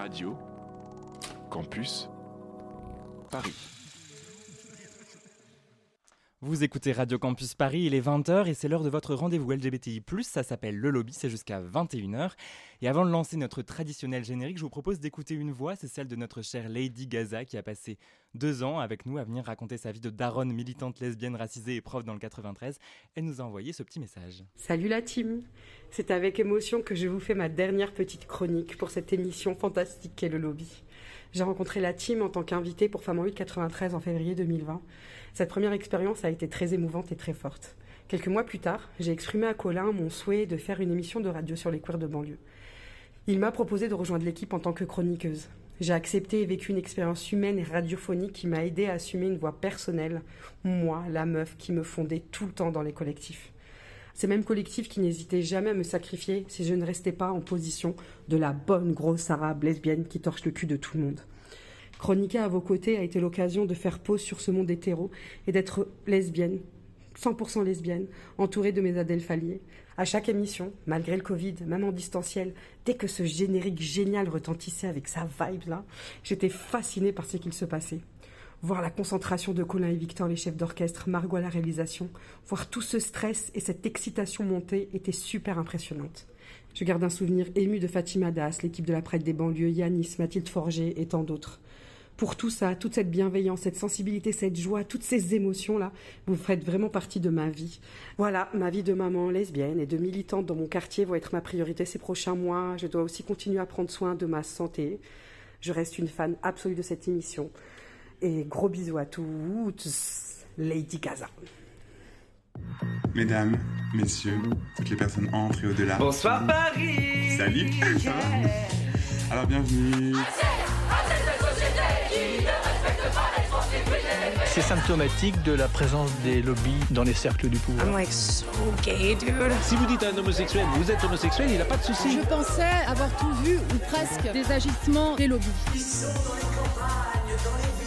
Radio Campus Paris. Vous écoutez Radio Campus Paris, il est 20h et c'est l'heure de votre rendez-vous LGBTI+, ça s'appelle Le Lobby, c'est jusqu'à 21h. Et avant de lancer notre traditionnel générique, je vous propose d'écouter une voix, c'est celle de notre chère Lady Gaza qui a passé deux ans avec nous à venir raconter sa vie de daronne militante lesbienne racisée et prof dans le 93. Elle nous a envoyé ce petit message. Salut la team C'est avec émotion que je vous fais ma dernière petite chronique pour cette émission fantastique qu'est Le Lobby. J'ai rencontré la team en tant qu'invitée pour Femme en 8 93 en février 2020. Cette première expérience a été très émouvante et très forte. Quelques mois plus tard, j'ai exprimé à Colin mon souhait de faire une émission de radio sur les queers de banlieue. Il m'a proposé de rejoindre l'équipe en tant que chroniqueuse. J'ai accepté et vécu une expérience humaine et radiophonique qui m'a aidé à assumer une voix personnelle, moi, la meuf qui me fondait tout le temps dans les collectifs. Ces mêmes collectifs qui n'hésitaient jamais à me sacrifier si je ne restais pas en position de la bonne grosse arabe lesbienne qui torche le cul de tout le monde. Chroniquer à vos côtés a été l'occasion de faire pause sur ce monde hétéro et d'être lesbienne, 100% lesbienne, entourée de mes adelphaliers. À chaque émission, malgré le Covid, même en distanciel, dès que ce générique génial retentissait avec sa vibe là, j'étais fascinée par ce qu'il se passait. Voir la concentration de Colin et Victor, les chefs d'orchestre, Margot à la réalisation, voir tout ce stress et cette excitation monter était super impressionnante. Je garde un souvenir ému de Fatima Das, l'équipe de la prête des banlieues, Yanis, Mathilde Forger et tant d'autres pour tout ça, toute cette bienveillance, cette sensibilité, cette joie, toutes ces émotions-là, vous faites vraiment partie de ma vie. Voilà, ma vie de maman lesbienne et de militante dans mon quartier va être ma priorité ces prochains mois. Je dois aussi continuer à prendre soin de ma santé. Je reste une fan absolue de cette émission. Et gros bisous à toutes, Lady Gaza. Mesdames, messieurs, toutes les personnes entrent et au-delà. Bonsoir Paris Salut Alors bienvenue C'est symptomatique de la présence des lobbies dans les cercles du pouvoir. I'm like so gay, dude. Si vous dites à un homosexuel, vous êtes homosexuel, il n'a pas de souci. Je pensais avoir tout vu, ou presque, des agissements des lobbies. Si tu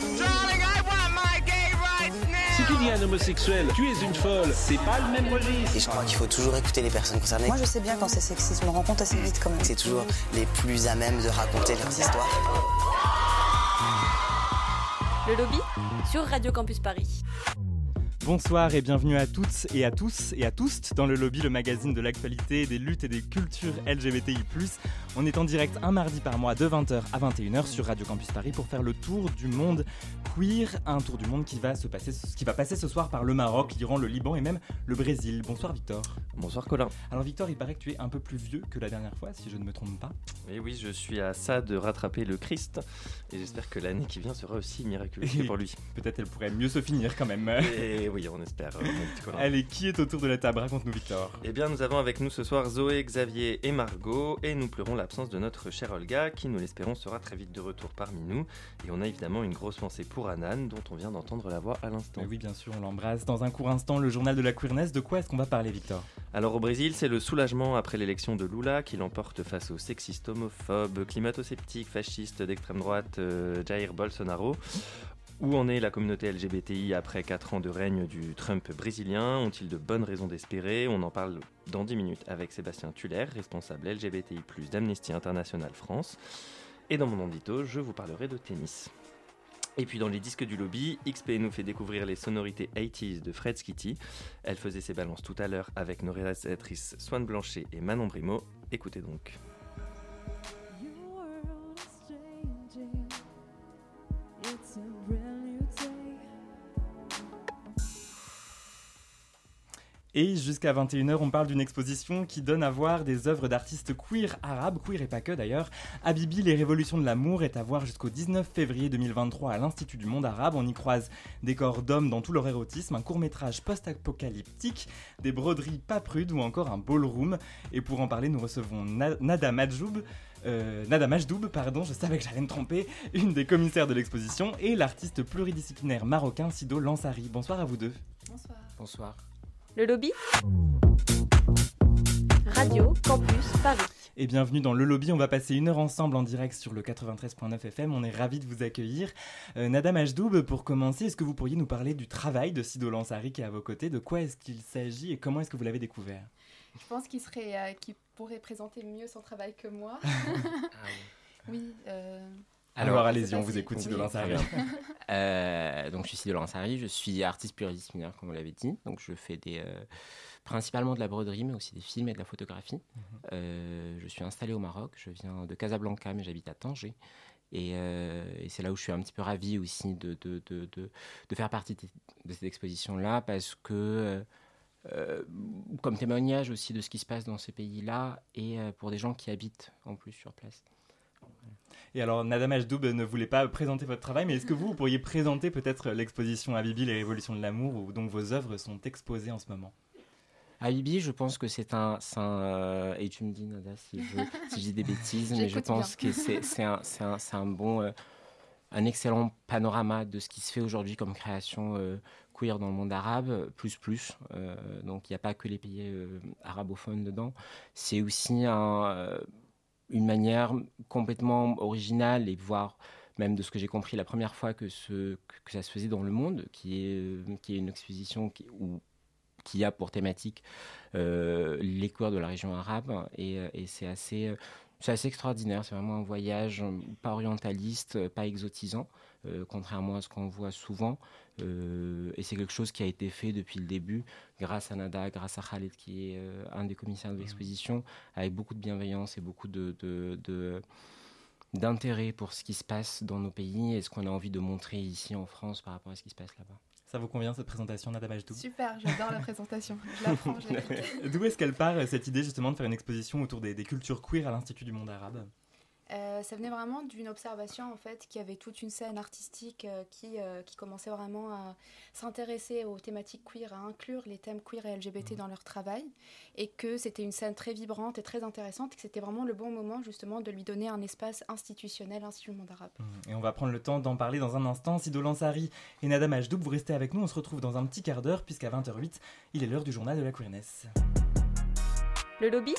dis à un homosexuel, tu es une folle, c'est pas le même registre. Et je crois qu'il faut toujours écouter les personnes concernées. Moi, je sais bien quand c'est sexiste, je me rends compte assez vite quand même. C'est toujours les plus à même de raconter leurs histoires. Le lobby sur Radio Campus Paris. Bonsoir et bienvenue à toutes et à tous et à tous dans le lobby, le magazine de l'actualité, des luttes et des cultures LGBTI+. On est en direct un mardi par mois de 20h à 21h sur Radio Campus Paris pour faire le tour du monde queer, un tour du monde qui va se passer, qui va passer ce soir par le Maroc, l'Iran, le Liban et même le Brésil. Bonsoir Victor. Bonsoir Colin. Alors Victor, il paraît que tu es un peu plus vieux que la dernière fois, si je ne me trompe pas. Et oui, je suis à ça de rattraper le Christ et j'espère que l'année qui vient sera aussi miraculeuse pour lui. Peut-être elle pourrait mieux se finir quand même. Et oui, on espère. Allez, qui est autour de la table? Raconte-nous Victor. Eh bien, nous avons avec nous ce soir Zoé, Xavier et Margot et nous pleurons l'absence de notre chère Olga qui, nous l'espérons, sera très vite de retour parmi nous. Et on a évidemment une grosse pensée pour Anan dont on vient d'entendre la voix à l'instant. Oui, bien sûr, on l'embrasse. Dans un court instant, le journal de la queerness, de quoi est-ce qu'on va parler Victor? Alors au Brésil, c'est le soulagement après l'élection de Lula qui l'emporte face aux sexistes, homophobes, climato-sceptiques, fascistes d'extrême droite euh, Jair Bolsonaro. Où en est la communauté LGBTI après 4 ans de règne du Trump brésilien? Ont-ils de bonnes raisons d'espérer? On en parle dans 10 minutes avec Sébastien Tuller, responsable LGBTI+, d'Amnesty International France. Et dans mon andito, je vous parlerai de tennis. Et puis dans les disques du lobby, XP nous fait découvrir les sonorités 80s de Fred Skitty. Elle faisait ses balances tout à l'heure avec nos réalisatrices Swan Blanchet et Manon Brimo. Écoutez donc. Et jusqu'à 21h, on parle d'une exposition qui donne à voir des œuvres d'artistes queer arabes, queer et pas que d'ailleurs. Habibi, les révolutions de l'amour est à voir jusqu'au 19 février 2023 à l'Institut du monde arabe. On y croise des corps d'hommes dans tout leur érotisme, un court-métrage post-apocalyptique, des broderies pas prudes ou encore un ballroom. Et pour en parler, nous recevons Nada Majdoub, euh, Nada Majdoub, pardon, je savais que j'allais me tromper, une des commissaires de l'exposition, et l'artiste pluridisciplinaire marocain Sido Lansari. Bonsoir à vous deux. Bonsoir. Bonsoir. Le lobby Radio Campus Paris. Et bienvenue dans le lobby, on va passer une heure ensemble en direct sur le 93.9 FM, on est ravis de vous accueillir. Euh, Nada Majdoub, pour commencer, est-ce que vous pourriez nous parler du travail de Sido Lansari qui est à vos côtés? De quoi est-ce qu'il s'agit et comment est-ce que vous l'avez découvert? Je pense qu'il serait, euh, qu'il pourrait présenter mieux son travail que moi. ah oui. Oui. Euh... Alors, Alors allez-y, on vous écoute, oui. Sari. euh, donc, je suis Sido Laurent Sari, je suis artiste pluridisciplinaire, comme vous l'avez dit. Donc, je fais des, euh, principalement de la broderie, mais aussi des films et de la photographie. Mm -hmm. euh, je suis installé au Maroc, je viens de Casablanca, mais j'habite à Tanger. Et, et c'est là où je suis un petit peu ravie aussi de, de, de, de, de faire partie de, de cette exposition-là, parce que, euh, comme témoignage aussi de ce qui se passe dans ces pays-là, et euh, pour des gens qui habitent en plus sur place. Et alors, Nadam Ajdoub ne voulait pas présenter votre travail, mais est-ce que vous, vous pourriez présenter peut-être l'exposition Habibi, les révolutions de l'amour, où donc vos œuvres sont exposées en ce moment? Habibi, je pense que c'est un, un euh, et tu me dis Nada si je, si je dis des bêtises, mais je pense bien. que c'est un, un, un, bon, euh, un excellent panorama de ce qui se fait aujourd'hui comme création euh, queer dans le monde arabe, plus plus. Euh, donc il n'y a pas que les pays euh, arabophones dedans. C'est aussi un, une manière complètement originale et voire même de ce que j'ai compris la première fois que, ce, que ça se faisait dans le monde, qui est, qui est une exposition qui, où qui a pour thématique euh, les cours de la région arabe. Et, et c'est assez assez extraordinaire. C'est vraiment un voyage pas orientaliste pas exotisant euh, contrairement à ce qu'on voit souvent euh, et c'est quelque chose qui a été fait depuis le début grâce à Nada grâce à Khaled qui est euh, un des commissaires de l'exposition avec beaucoup de bienveillance et beaucoup de, de, de d'intérêt pour ce qui se passe dans nos pays et ce qu'on a envie de montrer ici en France par rapport à ce qui se passe là-bas. Ça vous convient cette présentation, Nada Majdou? Super, j'adore la présentation. Je la prends, je D'où est-ce qu'elle part cette idée justement de faire une exposition autour des, des cultures queer à l'Institut du monde arabe? Euh, ça venait vraiment d'une observation en fait qu'il y avait toute une scène artistique euh, qui, euh, qui commençait vraiment à s'intéresser aux thématiques queer, à inclure les thèmes queer et LGBT mmh. dans leur travail et que c'était une scène très vibrante et très intéressante et que c'était vraiment le bon moment justement de lui donner un espace institutionnel, Institut du monde arabe. Mmh. Et on va prendre le temps d'en parler dans un instant. Sido Lansari et Nada Majdoub, vous restez avec nous, on se retrouve dans un petit quart d'heure puisqu'à 20h08, il est l'heure du journal de la queerness. Le lobby?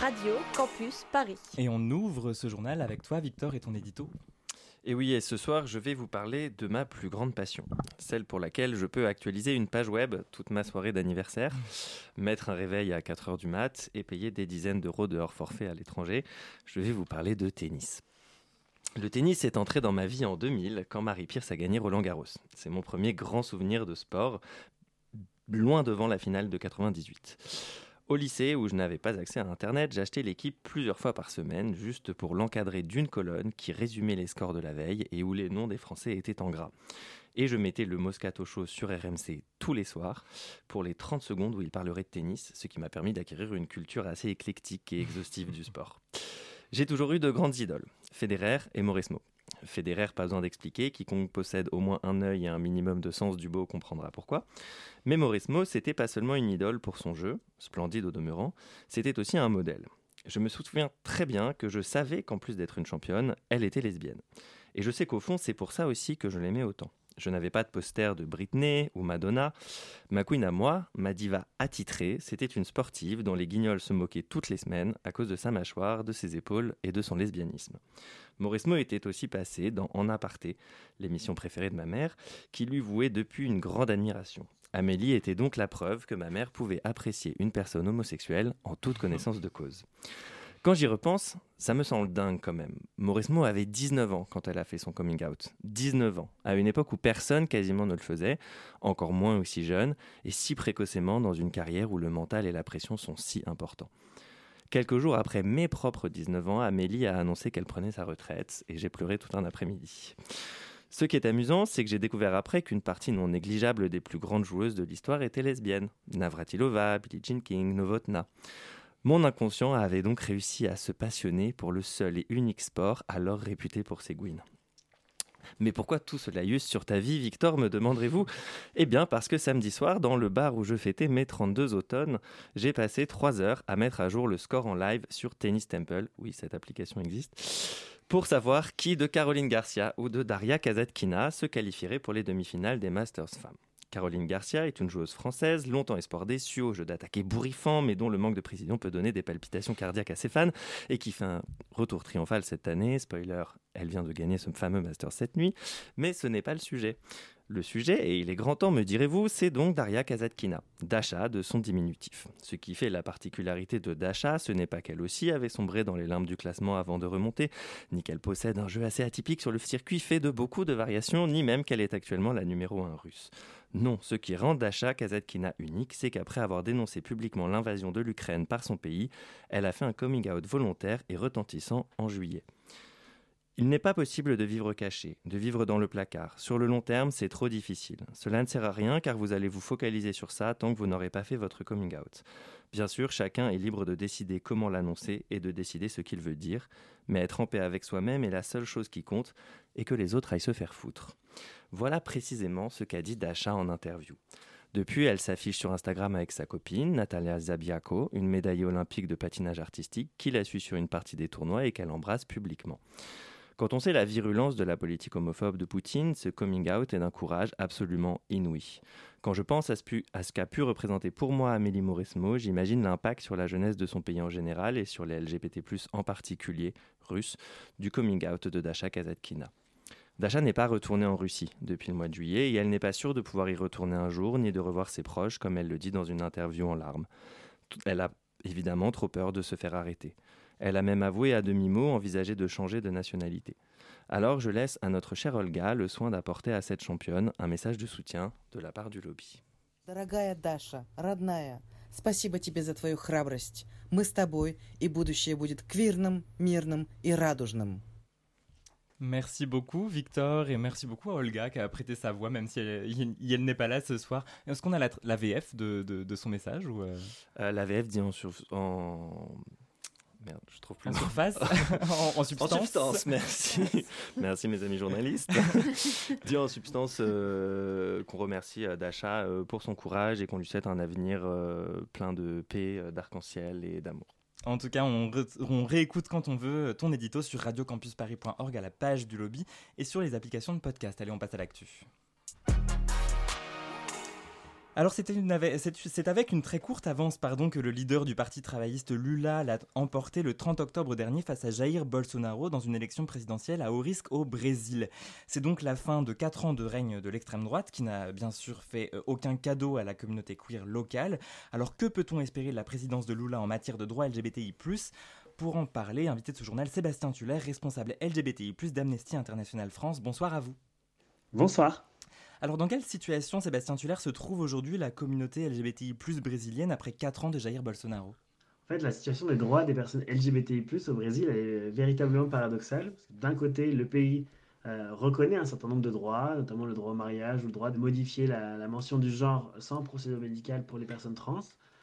Radio Campus Paris. Et on ouvre ce journal avec toi, Victor, et ton édito. Et oui, et ce soir, je vais vous parler de ma plus grande passion, celle pour laquelle je peux actualiser une page web toute ma soirée d'anniversaire, mettre un réveil à 4 heures du mat et payer des dizaines d'euros de hors forfait à l'étranger. Je vais vous parler de tennis. Le tennis est entré dans ma vie en 2000 quand Marie Pierce a gagné Roland Garros. C'est mon premier grand souvenir de sport, loin devant la finale de 98. Au lycée, où je n'avais pas accès à Internet, j'achetais l'équipe plusieurs fois par semaine, juste pour l'encadrer d'une colonne qui résumait les scores de la veille et où les noms des Français étaient en gras. Et je mettais le Moscato Show sur RMC tous les soirs pour les 30 secondes où il parlerait de tennis, ce qui m'a permis d'acquérir une culture assez éclectique et exhaustive du sport. J'ai toujours eu de grandes idoles, Federer et Mauresmo. Federer, pas besoin d'expliquer, quiconque possède au moins un œil et un minimum de sens du beau comprendra pourquoi. Mais Mauresmo, c'était pas seulement une idole pour son jeu, splendide au demeurant, c'était aussi un modèle. Je me souviens très bien que je savais qu'en plus d'être une championne, elle était lesbienne. Et je sais qu'au fond, c'est pour ça aussi que je l'aimais autant. Je n'avais pas de poster de Britney ou Madonna. Ma queen à moi, ma diva attitrée, c'était une sportive dont les guignols se moquaient toutes les semaines à cause de sa mâchoire, de ses épaules et de son lesbianisme. Mauresmo était aussi passé dans En aparté, l'émission préférée de ma mère, qui lui vouait depuis une grande admiration. Amélie était donc la preuve que ma mère pouvait apprécier une personne homosexuelle en toute connaissance de cause. Quand j'y repense, ça me semble dingue quand même. Mauresmo avait 19 ans quand elle a fait son coming out. 19 ans, à une époque où personne quasiment ne le faisait, encore moins aussi jeune, et si précocement dans une carrière où le mental et la pression sont si importants. Quelques jours après mes propres 19 ans, Amélie a annoncé qu'elle prenait sa retraite, et j'ai pleuré tout un après-midi. Ce qui est amusant, c'est que j'ai découvert après qu'une partie non négligeable des plus grandes joueuses de l'histoire était lesbienne. Navratilova, Billie Jean King, Novotna. Mon inconscient avait donc réussi à se passionner pour le seul et unique sport alors réputé pour ses gouines. Mais pourquoi tout ce laïus sur ta vie, Victor, me demanderez-vous? Eh bien, parce que samedi soir, dans le bar où je fêtais mes 32 automnes, j'ai passé 3 heures à mettre à jour le score en live sur Tennis Temple. Oui, cette application existe. Pour savoir qui de Caroline Garcia ou de Daria Kazatkina se qualifierait pour les demi-finales des Masters femmes. Caroline Garcia est une joueuse française, longtemps espoir déçu au jeu d'attaquer bourrifant, mais dont le manque de précision peut donner des palpitations cardiaques à ses fans, et qui fait un retour triomphal cette année. Spoiler, elle vient de gagner ce fameux Master cette nuit, mais ce n'est pas le sujet. Le sujet, et il est grand temps me direz-vous, c'est donc Daria Kazatkina, Dasha de son diminutif. Ce qui fait la particularité de Dasha, ce n'est pas qu'elle aussi avait sombré dans les limbes du classement avant de remonter, ni qu'elle possède un jeu assez atypique sur le circuit fait de beaucoup de variations, ni même qu'elle est actuellement la numéro 1 russe. Non, ce qui rend Dasha Kazatkina unique, c'est qu'après avoir dénoncé publiquement l'invasion de l'Ukraine par son pays, elle a fait un coming out volontaire et retentissant en juillet. Il n'est pas possible de vivre caché, de vivre dans le placard. Sur le long terme, c'est trop difficile. Cela ne sert à rien car vous allez vous focaliser sur ça tant que vous n'aurez pas fait votre coming out. Bien sûr, chacun est libre de décider comment l'annoncer et de décider ce qu'il veut dire, mais être en paix avec soi-même est la seule chose qui compte et que les autres aillent se faire foutre. Voilà précisément ce qu'a dit Dasha en interview. Depuis, elle s'affiche sur Instagram avec sa copine, Natalia Zabiako, une médaillée olympique de patinage artistique, qui la suit sur une partie des tournois et qu'elle embrasse publiquement. Quand on sait la virulence de la politique homophobe de Poutine, ce coming out est d'un courage absolument inouï. Quand je pense à ce, qu'a pu représenter pour moi Amélie Mauresmo, j'imagine l'impact sur la jeunesse de son pays en général et sur les LGBT+, en particulier, russes, du coming out de Dasha Kazatkina. Dasha n'est pas retournée en Russie depuis le mois de juillet et elle n'est pas sûre de pouvoir y retourner un jour ni de revoir ses proches comme elle le dit dans une interview en larmes. Elle a évidemment trop peur de se faire arrêter. Elle a même avoué à demi-mot envisager de changer de nationalité. Alors je laisse à notre chère Olga le soin d'apporter à cette championne un message de soutien de la part du lobby. Дорогая Даша, родная, спасибо тебе за твою храбрость. Мы с тобой, и будущее будет квирным, мирным и радужным. Merci beaucoup Victor et merci beaucoup à Olga qui a prêté sa voix même si elle, elle n'est pas là ce soir. Est-ce qu'on a la, la VF de, de, de, son message ou euh... Euh, La VF dit en, en, Merde, je trouve plus. En surface en, en, substance En substance, merci. merci mes amis journalistes. Dit en substance euh, qu'on remercie euh, Dasha euh, pour son courage et qu'on lui souhaite un avenir euh, plein de paix, euh, d'arc-en-ciel et d'amour. En tout cas, on, on, réécoute quand on veut ton édito sur radiocampusparis.org à la page du lobby et sur les applications de podcast. Allez, on passe à l'actu. Alors c'est avec une très courte avance pardon, que le leader du parti travailliste Lula l'a emporté le 30 octobre dernier face à Jair Bolsonaro dans une élection présidentielle à haut risque au Brésil. C'est donc la fin de 4 ans de règne de l'extrême droite qui n'a bien sûr fait euh, aucun cadeau à la communauté queer locale. Alors que peut-on espérer de la présidence de Lula en matière de droits LGBTI ⁇ pour en parler, invité de ce journal, Sébastien Tuller, responsable LGBTI+, d'Amnesty International France. Bonsoir à vous. Bonsoir. Alors, dans quelle situation, Sébastien Tuller, se trouve aujourd'hui la communauté LGBTI brésilienne après 4 ans de Jair Bolsonaro? En fait, la situation des droits des personnes LGBTI au Brésil est véritablement paradoxale. D'un côté, le pays euh, reconnaît un certain nombre de droits, notamment le droit au mariage ou le droit de modifier la, mention du genre sans procédure médicale pour les personnes trans.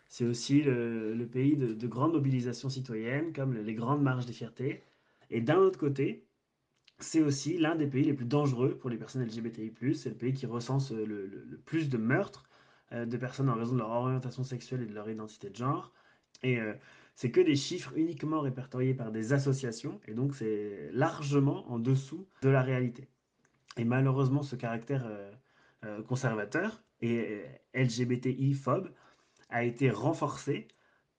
C'est aussi le, le pays de, de grandes mobilisations citoyennes, comme les grandes marches des fiertés. Et d'un autre côté, c'est aussi l'un des pays les plus dangereux pour les personnes LGBTI+. C'est le pays qui recense le, le, plus de meurtres euh, de personnes en raison de leur orientation sexuelle et de leur identité de genre. Et euh, c'est que des chiffres uniquement répertoriés par des associations, et donc c'est largement en dessous de la réalité. Et malheureusement, ce caractère euh, euh conservateur et LGBTI-phobe a été renforcé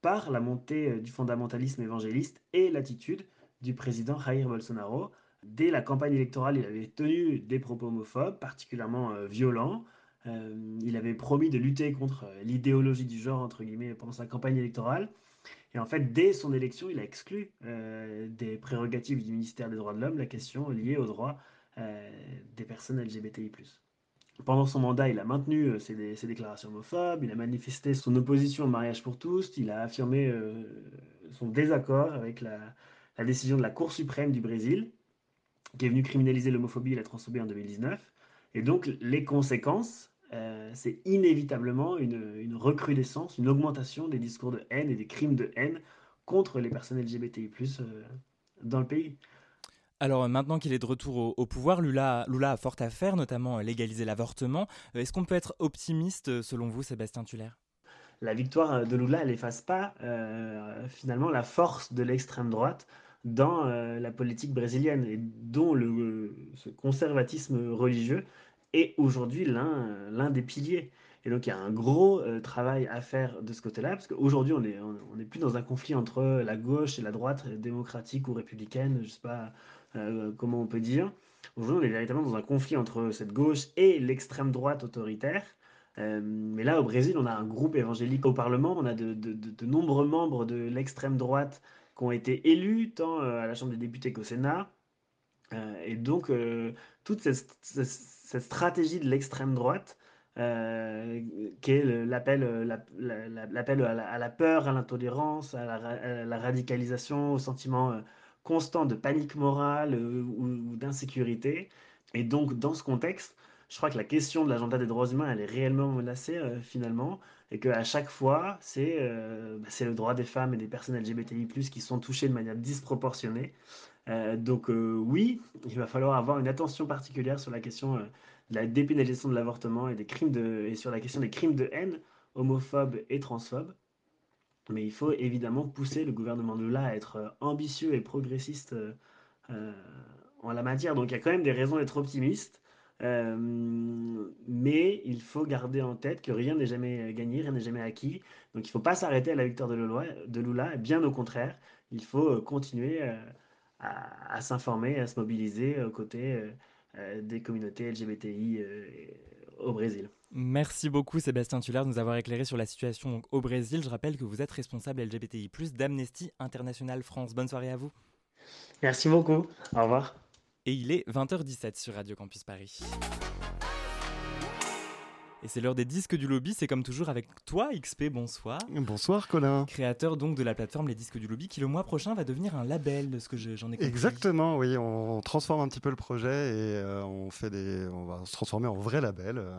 par la montée du fondamentalisme évangéliste et l'attitude du président Jair Bolsonaro, Dès la campagne électorale, il avait tenu des propos homophobes, particulièrement euh, violents. Euh, il avait promis de lutter contre euh, l'idéologie du genre, entre guillemets, pendant sa campagne électorale. Et en fait, dès son élection, il a exclu des prérogatives du ministère des droits de l'homme la question liée aux droits des personnes LGBTI+. Pendant son mandat, il a maintenu ses, déclarations homophobes, il a manifesté son opposition au mariage pour tous, il a affirmé son désaccord avec la décision de la Cour suprême du Brésil, qui est venu criminaliser l'homophobie et la transphobie en 2019. Et donc, les conséquences, euh, c'est inévitablement une, une, recrudescence, une augmentation des discours de haine et des crimes de haine contre les personnes LGBTI+, euh, dans le pays. Alors maintenant qu'il est de retour au, au pouvoir, Lula, Lula, a fort à faire, notamment légaliser l'avortement. Est-ce qu'on peut être optimiste selon vous, Sébastien Tuller? La victoire de Lula, elle n'efface pas euh, finalement la force de l'extrême droite dans euh, la politique brésilienne et dont le, ce conservatisme religieux est aujourd'hui l'un des piliers. Et donc il y a un gros euh, travail à faire de ce côté-là, parce qu'aujourd'hui on n'est on est plus dans un conflit entre la gauche et la droite démocratique ou républicaine, je ne sais pas euh, comment on peut dire. Aujourd'hui, on est véritablement dans un conflit entre cette gauche et l'extrême droite autoritaire. Euh, mais là, au Brésil, on a un groupe évangélique au Parlement, on a de, nombreux membres de l'extrême droite qui ont été élus tant euh, à la Chambre des députés qu'au Sénat. Euh, et donc, toute cette, stratégie de l'extrême droite, qui est l'appel à, la peur, à l'intolérance, à, la radicalisation, au sentiment constant de panique morale ou d'insécurité. Et donc, dans ce contexte, je crois que la question de l'agenda des droits humains, elle est réellement menacée euh, finalement, et qu'à chaque fois, c'est euh, bah, le droit des femmes et des personnes LGBTI+, qui sont touchées de manière disproportionnée. Euh, donc oui, il va falloir avoir une attention particulière sur la question de la dépénalisation de l'avortement et, de, et sur la question des crimes de haine homophobes et transphobes. Mais il faut évidemment pousser le gouvernement de là à être ambitieux et progressiste en la matière. Donc il y a quand même des raisons d'être optimiste. Euh, mais il faut garder en tête que rien n'est jamais gagné, rien n'est jamais acquis. Donc il ne faut pas s'arrêter à la victoire de Lula, de Lula, bien au contraire, il faut euh, continuer euh, à, à s'informer, à se mobiliser aux côtés des communautés LGBTI au Brésil. Merci beaucoup Sébastien Tuller de nous avoir éclairé sur la situation au Brésil. Je rappelle que vous êtes responsable LGBTI+, d'Amnesty International France. Bonne soirée à vous. Merci beaucoup. Au revoir et il est 20h17 sur Radio Campus Paris. Et c'est l'heure des disques du lobby, c'est comme toujours avec toi XP, bonsoir. Bonsoir Colin. Créateur donc de la plateforme Les Disques du Lobby qui le mois prochain va devenir un label de ce que j'en ai compris. Exactement, oui, on transforme un petit peu le projet et euh, on fait des on va se transformer en vrai label. Euh,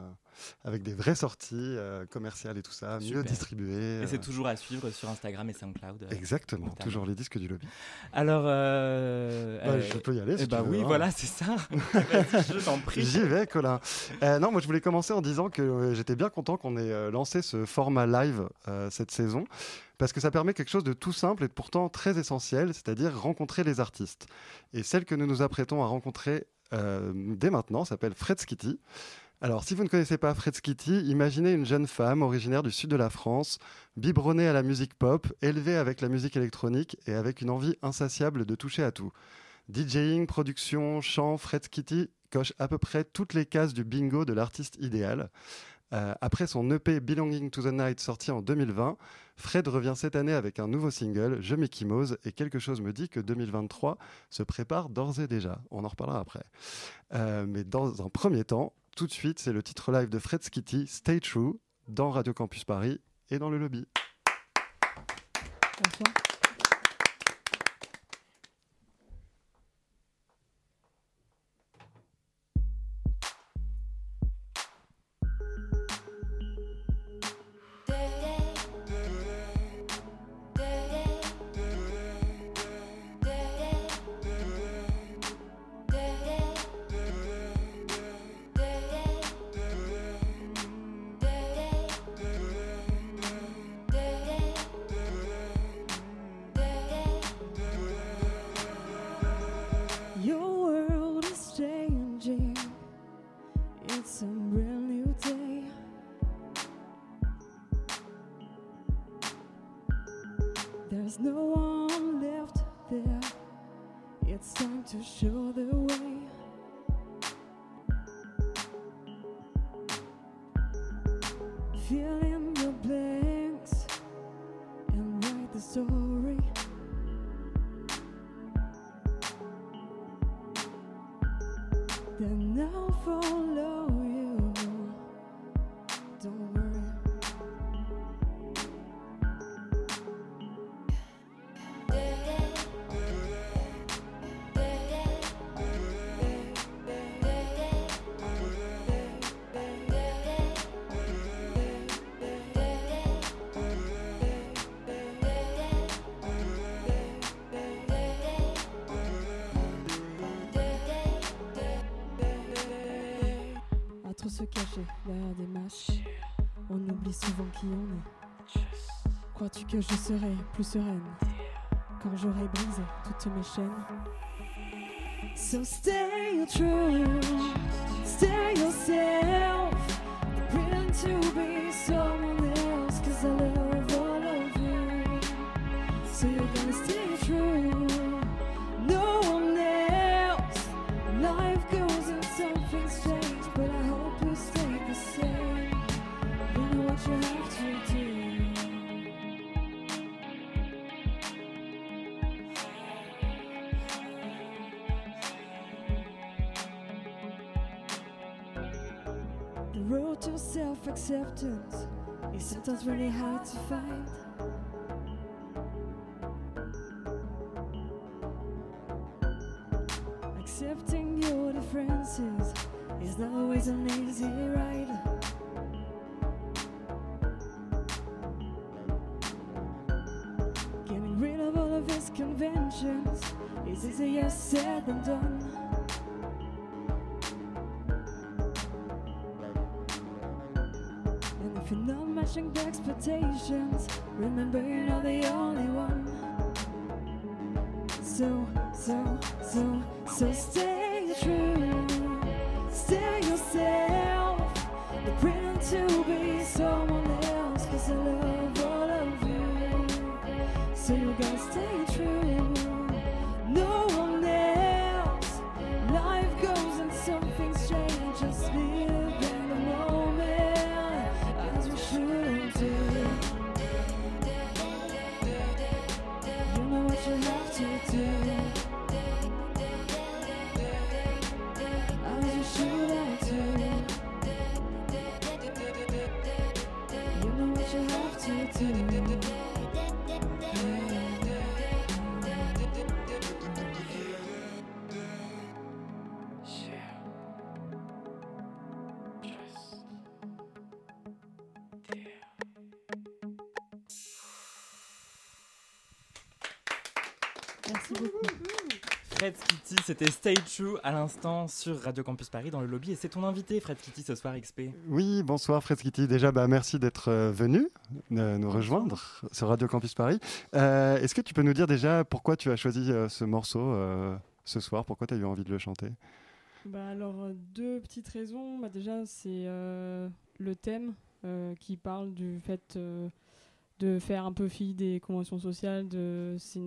avec des vraies sorties euh, commerciales et tout ça, mieux distribuées. Et c'est toujours à suivre sur Instagram et SoundCloud. Exactement, toujours les disques du lobby. Alors, bah, je peux y aller. Si bah oui, hein. voilà, c'est ça. je t'en prie. J'y vais, Colin. non, moi je voulais commencer en disant que j'étais bien content qu'on ait lancé ce format live cette saison parce que ça permet quelque chose de tout simple et pourtant très essentiel, c'est-à-dire rencontrer les artistes. Et celle que nous nous apprêtons à rencontrer dès maintenant s'appelle Fred Skitty. Alors, si vous ne connaissez pas Fred Skitty, imaginez une jeune femme originaire du sud de la France, biberonnée à la musique pop, élevée avec la musique électronique et avec une envie insatiable de toucher à tout. DJing, production, chant, Fred Skitty coche à peu près toutes les cases du bingo de l'artiste idéal. Euh, après son EP Belonging to the Night sorti en 2020, Fred revient cette année avec un nouveau single, Je m'équimose, et quelque chose me dit que 2023 se prépare d'ores et déjà. On en reparlera après. Euh, mais dans un premier temps, tout de suite, c'est le titre live de Fred Skitty, Stay True, dans Radio Campus Paris et dans le lobby. There's no one left there. It's time to show the way. Cacher derrière des masques. On oublie souvent qui on est. Crois-tu que je serai plus sereine quand j'aurai brisé toutes mes chaînes? So stay true, stay yourself. Pretend to be someone else, cause I love all of you. So you're gonna stay true, acceptance is sometimes really hard to find. Accepting your differences is not always an easy ride. Getting rid of all of his conventions is easier said than done. The expectations, remember you're not the only one. So, so, so, so stay c'était Stay True à l'instant sur Radio Campus Paris dans le lobby. Et c'est ton invité, Fred Kitty, ce soir XP. Oui, bonsoir Fred Kitty. Déjà, bah, merci d'être euh, venu euh, nous rejoindre sur Radio Campus Paris. Euh, Est-ce que tu peux nous dire déjà pourquoi tu as choisi euh, ce morceau euh, ce soir? Pourquoi tu as eu envie de le chanter? Bah alors, deux petites raisons. Bah déjà, c'est euh, le thème euh, qui parle du fait euh, de faire un peu fi des conventions sociales. De, c'est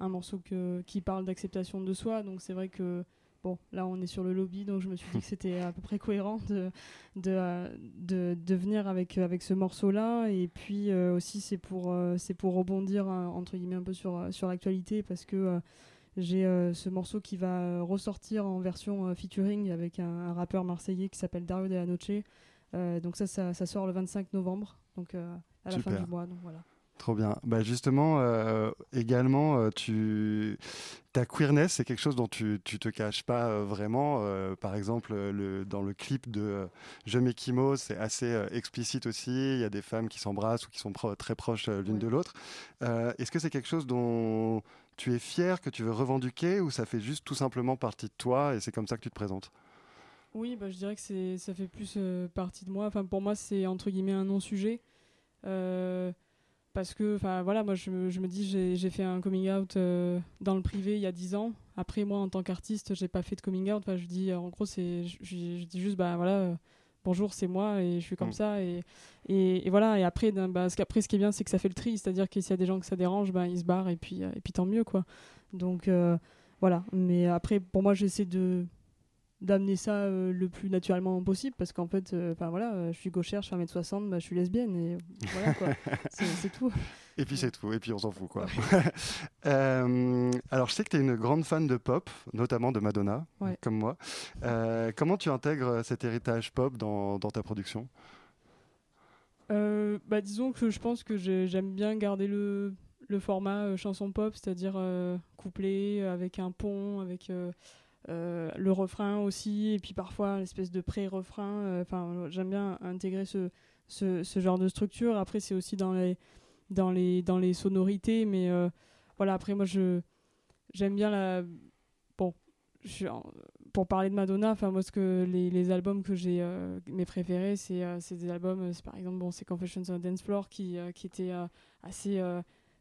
un morceau que, qui parle d'acceptation de soi. Donc c'est vrai que, bon, là on est sur le lobby, donc je me suis dit que c'était à peu près cohérent de, de, de, de venir avec, avec ce morceau-là. Et puis euh, aussi, c'est pour, euh, c'est pour rebondir, euh, entre guillemets, un peu sur, sur l'actualité parce que. euh, j'ai ce morceau qui va ressortir en version featuring avec un, un rappeur marseillais qui s'appelle Dario De La Noche. Donc ça, ça, ça sort le 25 novembre, donc à la fin Super. du mois. Donc voilà. Trop bien. Bah justement, euh, également, euh, tu... ta queerness, c'est quelque chose dont tu, tu te caches pas euh, vraiment. Par exemple, le, dans le clip de Je m'équimo, c'est assez explicite aussi. Il y a des femmes qui s'embrassent ou qui sont pro- très proches l'une de l'autre. Est-ce que c'est quelque chose dont tu es fier, que tu veux revendiquer, ou ça fait juste tout simplement partie de toi et c'est comme ça que tu te présentes? Oui, bah, je dirais que ça fait plus partie de moi. Enfin, pour moi, c'est entre guillemets un non-sujet. Euh, parce que, enfin, voilà, moi, je, me- je me dis, j'ai, fait un coming out euh, dans le privé il y a 10 ans. Après, moi, en tant qu'artiste, j'ai pas fait de coming out. Enfin, je dis, euh, en gros, c'est, je, dis juste, bah voilà, bonjour, c'est moi et je suis comme Mm. ça. Et, et, et voilà. Et après, bah, ce qu'après, ce qui est bien, c'est que ça fait le tri. C'est-à-dire que s'il y a des gens que ça dérange, bah, ils se barrent et puis, et puis tant mieux, quoi. Donc, euh, voilà. Mais après, pour moi, j'essaie de d'amener ça euh, le plus naturellement possible parce qu'en fait euh, voilà euh, je suis gauchère je fais 1m60 bah, je suis lesbienne et voilà quoi c'est tout Et puis c'est tout, et puis on s'en fout quoi. Alors je sais que tu es une grande fan de pop, notamment de Madonna, Ouais. comme moi. Comment tu intègres cet héritage pop dans, dans ta production? Bah, disons que je pense que j'ai- j'aime bien garder le, le format chanson pop, c'est-à-dire euh, avec un pont, avec le refrain aussi, et puis parfois l'espèce de pré-refrain. euh, Enfin, j'aime bien intégrer ce, ce, genre de structure. Après, c'est aussi dans les, dans, les, dans les sonorités, mais euh, voilà, après, moi, je j'aime bien la. Bon, pour parler de Madonna, enfin moi ce que les, albums que j'ai euh, mes préférés, c'est euh, des albums, euh, par exemple bon c'est Confessions on a Dance Floor qui euh, qui était euh, assez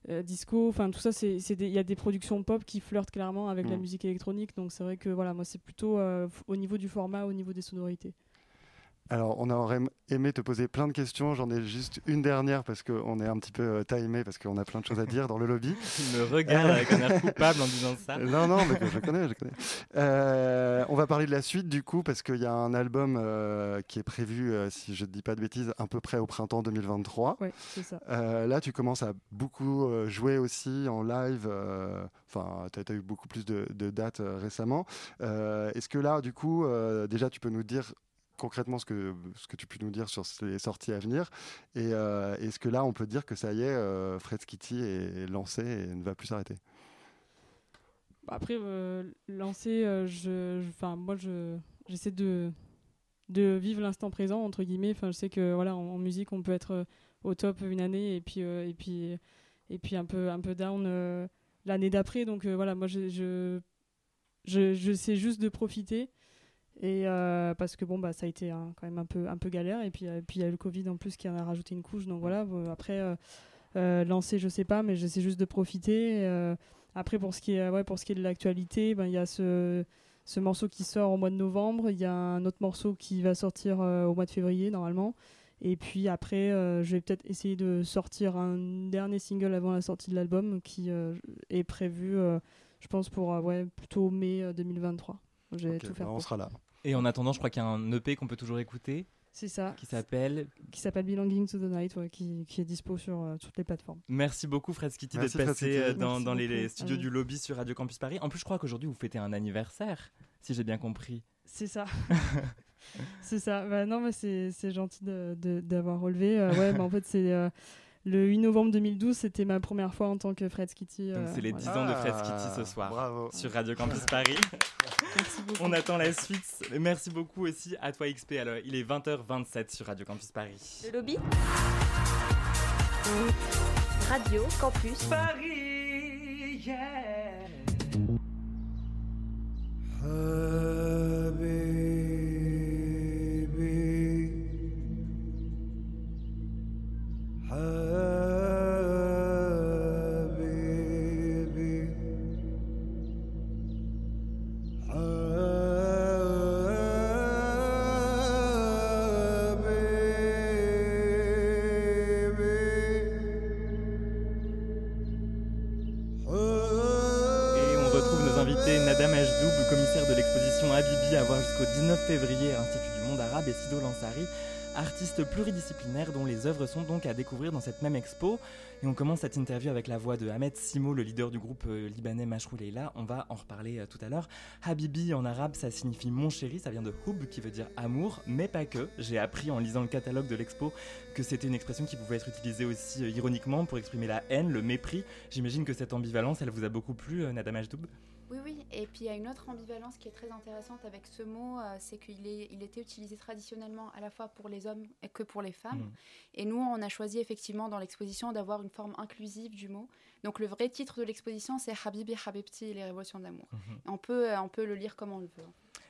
euh, disco, enfin tout ça c'est c'est des- il y a des productions pop qui flirtent clairement avec la Mm. musique électronique, donc c'est vrai que voilà moi c'est plutôt euh, au niveau du format, au niveau des sonorités. Alors on aurait aimé te poser plein de questions, j'en ai juste une dernière parce qu'on est un petit peu euh, timé, parce qu'on a plein de choses à dire dans le lobby. Il me regarde avec un air coupable en disant ça. Non, non, mais je connais, je connais. Euh, on va parler de la suite du coup, parce qu'il y a un album euh, qui est prévu, euh, si je ne dis pas de bêtises, à peu près au printemps 2023. Ouais, c'est ça. Euh, là, tu commences à beaucoup euh, jouer aussi en live. euh, Enfin, tu as, eu beaucoup plus de, de dates euh, récemment. Euh, Est-ce que là, du coup, euh, déjà, tu peux nous dire concrètement ce que, ce que tu peux nous dire sur les sorties à venir Et est-ce que là, on peut dire que ça y est, Fred Kitty est lancé et ne va plus s'arrêter? Après, lancer, je, enfin, moi, je, j'essaie de, de vivre l'instant présent, entre guillemets. Je sais que voilà, en, musique, on peut être au top une année et puis, et puis, et puis un, peu, un peu down l'année d'après. Donc voilà, moi, je, je, je, je sais juste de profiter et euh, parce que bon, bah, ça a été quand même un peu, un peu galère. Et puis, euh, puis il y a eu le Covid en plus qui en a rajouté une couche. Donc voilà, après, euh, lancer, je sais pas, mais j'essaie juste de profiter. après, pour ce, qui est, ouais, pour ce qui est de l'actualité, ben, il y a ce, ce morceau qui sort au mois de novembre. Il y a un autre morceau qui va sortir au mois de février, normalement. Et puis après, je vais peut-être essayer de sortir un dernier single avant la sortie de l'album qui est prévu, je pense, pour ouais, plutôt mai 2023. J'ai tout faire. Bah, on sera là. Et en attendant, je crois qu'il y a un EP qu'on peut toujours écouter. C'est ça. Qui s'appelle Qui s'appelle Belonging to the Night, qui, qui, est dispo sur euh, toutes les plateformes. Merci beaucoup Fred Skitty d'être passé euh, dans, dans les, studios du lobby sur Radio Campus Paris. En plus, je crois qu'aujourd'hui vous fêtez un anniversaire, si j'ai bien compris. C'est ça. c'est ça. Bah, non, mais c'est gentil d'avoir de, relevé. Euh, ouais, mais en fait, c'est le 8 novembre 2012, c'était ma première fois en tant que Fred Skitty. Donc c'est les 10 ans de Fred Skitty ce soir bravo. sur Radio Campus Paris. On attend la suite. Merci beaucoup aussi à toi XP. Alors, il est 20h27 sur Radio Campus Paris. Le lobby Radio Campus Paris. Yeah. Février à l'Institut du monde arabe et Sido Lansari, artiste pluridisciplinaire dont les œuvres sont donc à découvrir dans cette même expo. Et on commence cette interview avec la voix de Ahmed Simo, le leader du groupe euh, libanais Mashrou Leila. On va en reparler euh, tout à l'heure. Habibi en arabe, ça signifie mon chéri, ça vient de Houb qui veut dire amour, mais pas que. J'ai appris en lisant le catalogue de l'expo que c'était une expression qui pouvait être utilisée aussi euh, ironiquement pour exprimer la haine, le mépris. J'imagine que cette ambivalence, elle vous a beaucoup plu, Nadam Ajdoub oui, oui. Et puis il y a une autre ambivalence qui est très intéressante avec ce mot, euh, c'est qu'il il était utilisé traditionnellement à la fois pour les hommes que pour les femmes. Mm. Et nous, on a choisi effectivement dans l'exposition d'avoir une forme inclusive du mot. Donc le vrai titre de l'exposition, c'est Habibi Habibti, les révolutions d'amour. Mm-hmm. On, peut, on peut le lire comme on le veut.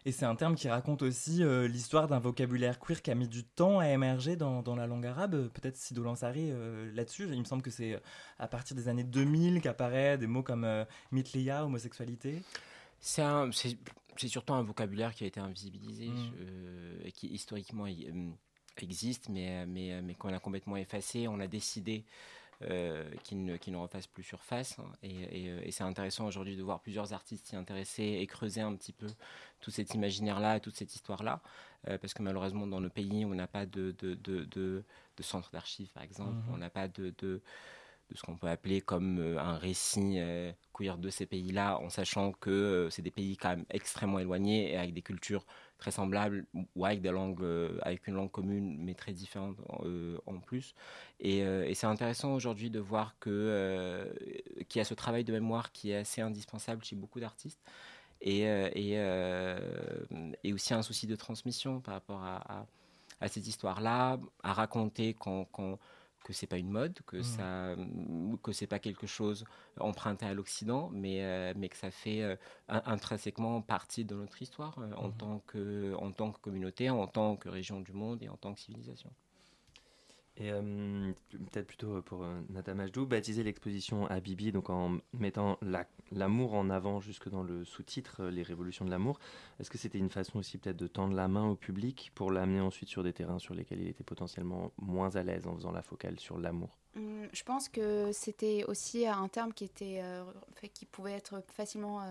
Et c'est un terme qui raconte aussi euh, l'histoire d'un vocabulaire queer qui a mis du temps à émerger dans, dans la langue arabe. Peut-être Sido Lansari euh, là-dessus. Il me semble que c'est euh, à partir des années 2000 qu'apparaît des mots comme mitlia, homosexualité. C'est surtout un vocabulaire qui a été invisibilisé mm. et qui historiquement existe, mais, mais, mais qu'on a complètement effacé. On a décidé euh, qui, ne, qui ne refasse plus surface. Hein. Et, euh, et, c'est intéressant aujourd'hui de voir plusieurs artistes s'y intéresser et creuser un petit peu tout cet imaginaire-là, toute cette histoire-là. Euh, parce que malheureusement, dans nos pays, on n'a pas de, de, de, de, de centre d'archives, par exemple. Mm-hmm. On n'a pas de, de, ce qu'on peut appeler comme un récit queer de ces pays-là, en sachant que c'est des pays quand même extrêmement éloignés et avec des cultures très semblables ou avec des langues, euh, avec une langue commune mais très différente euh, en plus. Et, euh, et c'est intéressant aujourd'hui de voir que qu'il y a ce travail de mémoire qui est assez indispensable chez beaucoup d'artistes. Et, et, aussi un souci de transmission par rapport à, à, cette histoire-là, à raconter quand que c'est pas une mode, que mmh. ça, que c'est pas quelque chose emprunté à l'Occident, mais euh, mais que ça fait euh, intrinsèquement partie de notre histoire euh, en mmh. tant que en tant que communauté, en tant que région du monde et en tant que civilisation. Et euh, peut-être plutôt pour euh, Nata Majdou, baptiser l'exposition à Bibi, donc en mettant l'amour en avant jusque dans le sous-titre, euh, les révolutions de l'amour. Est-ce que c'était une façon aussi peut-être de tendre la main au public pour l'amener ensuite sur des terrains sur lesquels il était potentiellement moins à l'aise en faisant la focale sur l'amour? Hum, Je pense que c'était aussi un terme qui, était, qui pouvait être facilement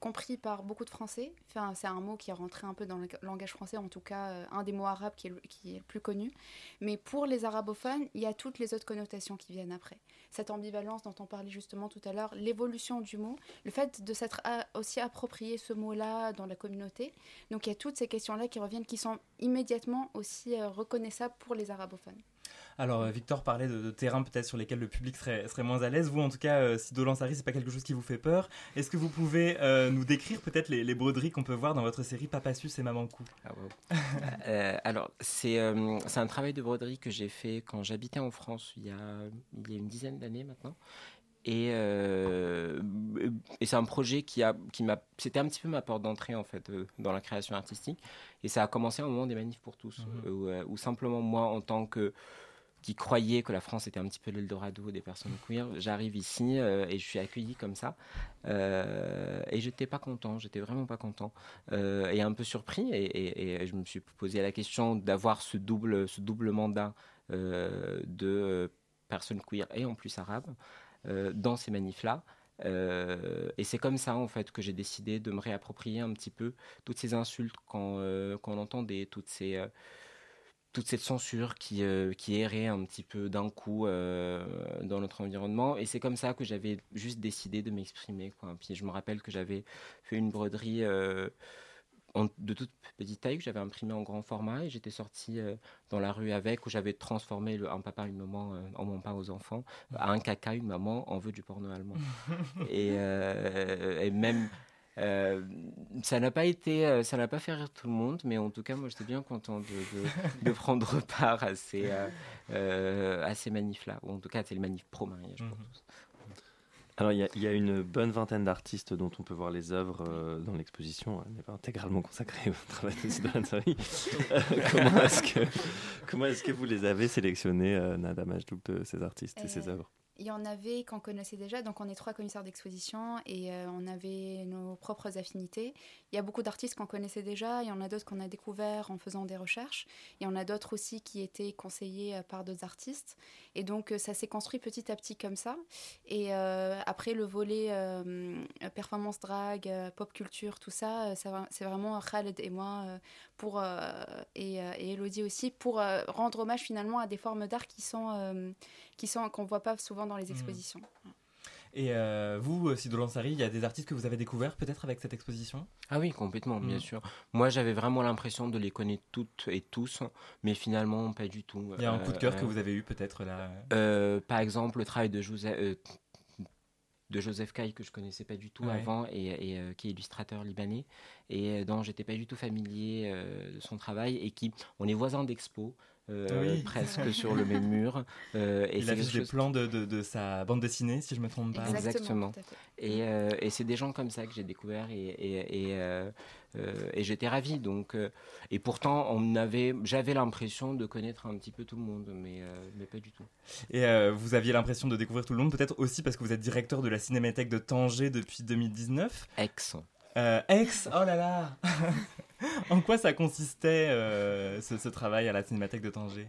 compris par beaucoup de Français. Enfin, c'est un mot qui est rentré un peu dans le langage français, en tout cas un des mots arabes qui est, le, qui est le plus connu. Mais pour les arabophones, il y a toutes les autres connotations qui viennent après. Cette ambivalence dont on parlait justement tout à l'heure, l'évolution du mot, le fait de s'être aussi approprié ce mot-là dans la communauté. Donc il y a toutes ces questions-là qui reviennent, qui sont immédiatement aussi reconnaissables pour les arabophones. Alors, euh, Victor parlait de, terrains peut-être sur lesquels le public serait, serait moins à l'aise. Vous, en tout cas, euh, si Dolansari, c'est pas quelque chose qui vous fait peur, est-ce que vous pouvez euh, nous décrire peut-être les, broderies qu'on peut voir dans votre série Papassus et Maman Cou ah, Alors, c'est un travail de broderie que j'ai fait quand j'habitais en France il y a, il y a une dizaine d'années maintenant. Et, et c'est un projet qui a, qui m'a, c'était un petit peu ma porte d'entrée en fait dans la création artistique. Et ça a commencé au moment des manifs pour tous, mmh. où, simplement moi, en tant que qui croyait que la France était un petit peu l'Eldorado des personnes queer. J'arrive ici euh, et je suis accueilli comme ça. Euh, et j'étais pas content, j'étais vraiment pas content. Euh, et un peu surpris. Et, je me suis posé la question d'avoir ce double, ce double mandat de personnes queer et en plus arabes dans ces manifs-là. et c'est comme ça en fait que j'ai décidé de me réapproprier un petit peu toutes ces insultes qu'on entend entendait, toutes ces toute cette censure qui, euh, qui errait un petit peu d'un coup euh, dans notre environnement. Et c'est comme ça que j'avais juste décidé de m'exprimer. Puis je me rappelle que j'avais fait une broderie euh, de toute petite taille que j'avais imprimée en grand format et j'étais sorti dans la rue avec, où j'avais transformé le, un papa, une maman en mon pas aux enfants, à un caca, une maman en veut du porno allemand. et, et même euh, ça n'a pas été, euh, ça n'a pas fait rire tout le monde, mais en tout cas, moi, j'étais bien content de, de, prendre part à ces, euh, à ces manifs-là, ou en tout cas, c'est le manif pro-mariage mhm. Alors, il y, y, a une bonne vingtaine d'artistes dont on peut voir les œuvres dans l'exposition. Elle n'est pas intégralement consacrée au travail de Sidoine comment est-ce que, comment est que vous les avez sélectionnés, Nada Majdoub, ces artistes et ces œuvres? Il y en avait qu'on connaissait déjà, donc on est trois commissaires d'exposition et euh, on avait nos propres affinités. Il y a beaucoup d'artistes qu'on connaissait déjà, il y en a d'autres qu'on a découverts en faisant des recherches, il y en a d'autres aussi qui étaient conseillés euh, par d'autres artistes. Et donc euh, ça s'est construit petit à petit comme ça. Et après le volet performance drag, pop culture, tout ça, c'est vraiment Khaled et moi pour, et, et Elodie aussi pour rendre hommage finalement à des formes d'art qui sont qui sont qu'on voit pas souvent dans les mmh. expositions. Et euh, vous, euh, Sido Lansari, il y a des artistes que vous avez découverts peut-être avec cette exposition? Ah oui, complètement, bien mmh. sûr. Moi, j'avais vraiment l'impression de les connaître toutes et tous, mais finalement, pas du tout. Il y a un coup de cœur que euh, vous avez eu peut-être là? Par exemple, le travail de Joseph, de Joseph Kai que je connaissais pas du tout avant et, qui est illustrateur libanais et dont j'étais pas du tout familier de son travail et qui on est voisins d'expo euh, presque sur le même mur. Euh, et Il a vu des plans de, de, sa bande dessinée, si je me trompe pas. Exactement. Et, euh, et c'est des gens comme ça que j'ai découvert et, et, et j'étais ravi. Donc, et pourtant, on avait, j'avais l'impression de connaître un petit peu tout le monde, mais, mais pas du tout. Et vous aviez l'impression de découvrir tout le monde, peut-être aussi parce que vous êtes directeur de la Cinémathèque de Tanger depuis 2019. Ex. ex, oh là là en quoi ça consistait euh, ce, travail à la Cinémathèque de Tanger?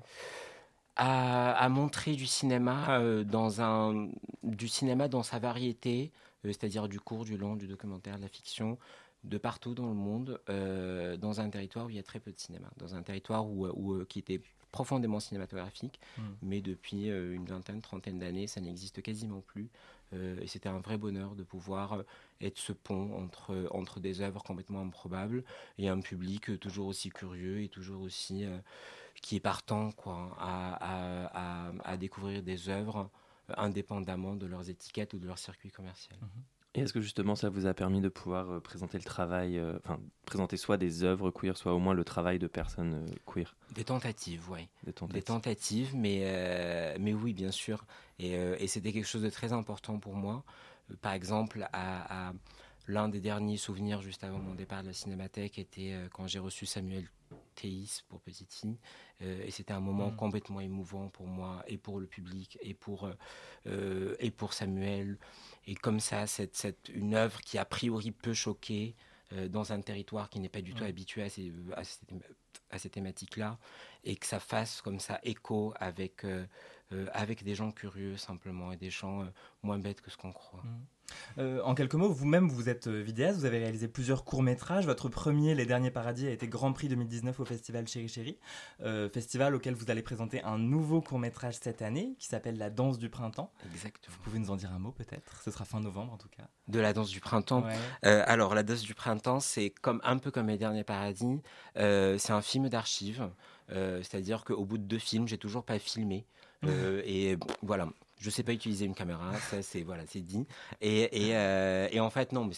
À, montrer du cinéma euh, dans un du cinéma dans sa variété, euh, c'est-à-dire du court, du long, du documentaire, de la fiction, de partout dans le monde, dans un territoire où il y a très peu de cinéma, dans un territoire où, qui était profondément cinématographique, hmm. mais depuis une vingtaine, trentaine d'années, ça n'existe quasiment plus. Euh, et c'était un vrai bonheur de pouvoir être ce pont entre, entre des œuvres complètement improbables et un public toujours aussi curieux et toujours aussi euh, qui est partant quoi, à, à, à, découvrir des œuvres indépendamment de leurs étiquettes ou de leur circuit commercial. Mhm. Et est-ce que justement ça vous a permis de pouvoir euh, présenter le travail, euh, enfin présenter soit des œuvres queer, soit au moins le travail de personnes euh, queer? Des tentatives, oui. Des tentatives. mais, mais oui, bien sûr. Et, et c'était quelque chose de très important pour moi. Par exemple, à, l'un des derniers souvenirs juste avant mon départ de la cinémathèque était quand j'ai reçu Samuel Théis pour Petite Fille. et c'était un moment mm. complètement émouvant pour moi et pour le public et pour, et pour Samuel. Et comme ça, c'est une œuvre qui a priori peut choquer euh, dans un territoire qui n'est pas du tout habitué à ces, à ces, thématiques-là, et que ça fasse comme ça écho avec, euh, avec des gens curieux simplement et des gens moins bêtes que ce qu'on croit. Mmh. Euh, en quelques mots, vous-même, vous êtes euh, vidéaste, vous avez réalisé plusieurs courts-métrages. Votre premier, Les Derniers Paradis, a été Grand Prix 2019 au festival Chéri Chéri, euh, festival auquel vous allez présenter un nouveau court-métrage cette année qui s'appelle La Danse du Printemps. Exactement. Vous pouvez nous en dire un mot peut-être? Ce sera fin novembre en tout cas. De La Danse du Printemps Alors, La Danse du Printemps, c'est comme, un peu comme Les Derniers Paradis. c'est un film d'archives. C'est-à-dire qu'au bout de deux films, j'ai toujours pas filmé. Et voilà, je sais pas utiliser une caméra, ça c'est voilà, c'est dit. Et, et, euh, en fait non, mais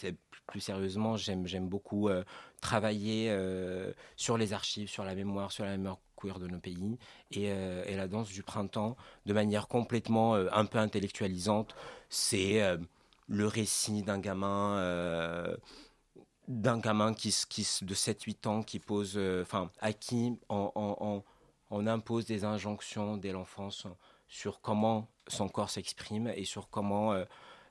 plus sérieusement, j'aime j'aime beaucoup euh, travailler euh, sur les archives, sur la mémoire, sur la mémoire queer de nos pays et, et la danse du printemps de manière complètement un peu intellectualisante. C'est le récit d'un gamin d'un gamin qui, qui, de 7-8 ans qui pose, enfin, à qui on, on, impose des injonctions dès l'enfance sur comment son corps s'exprime et sur comment euh,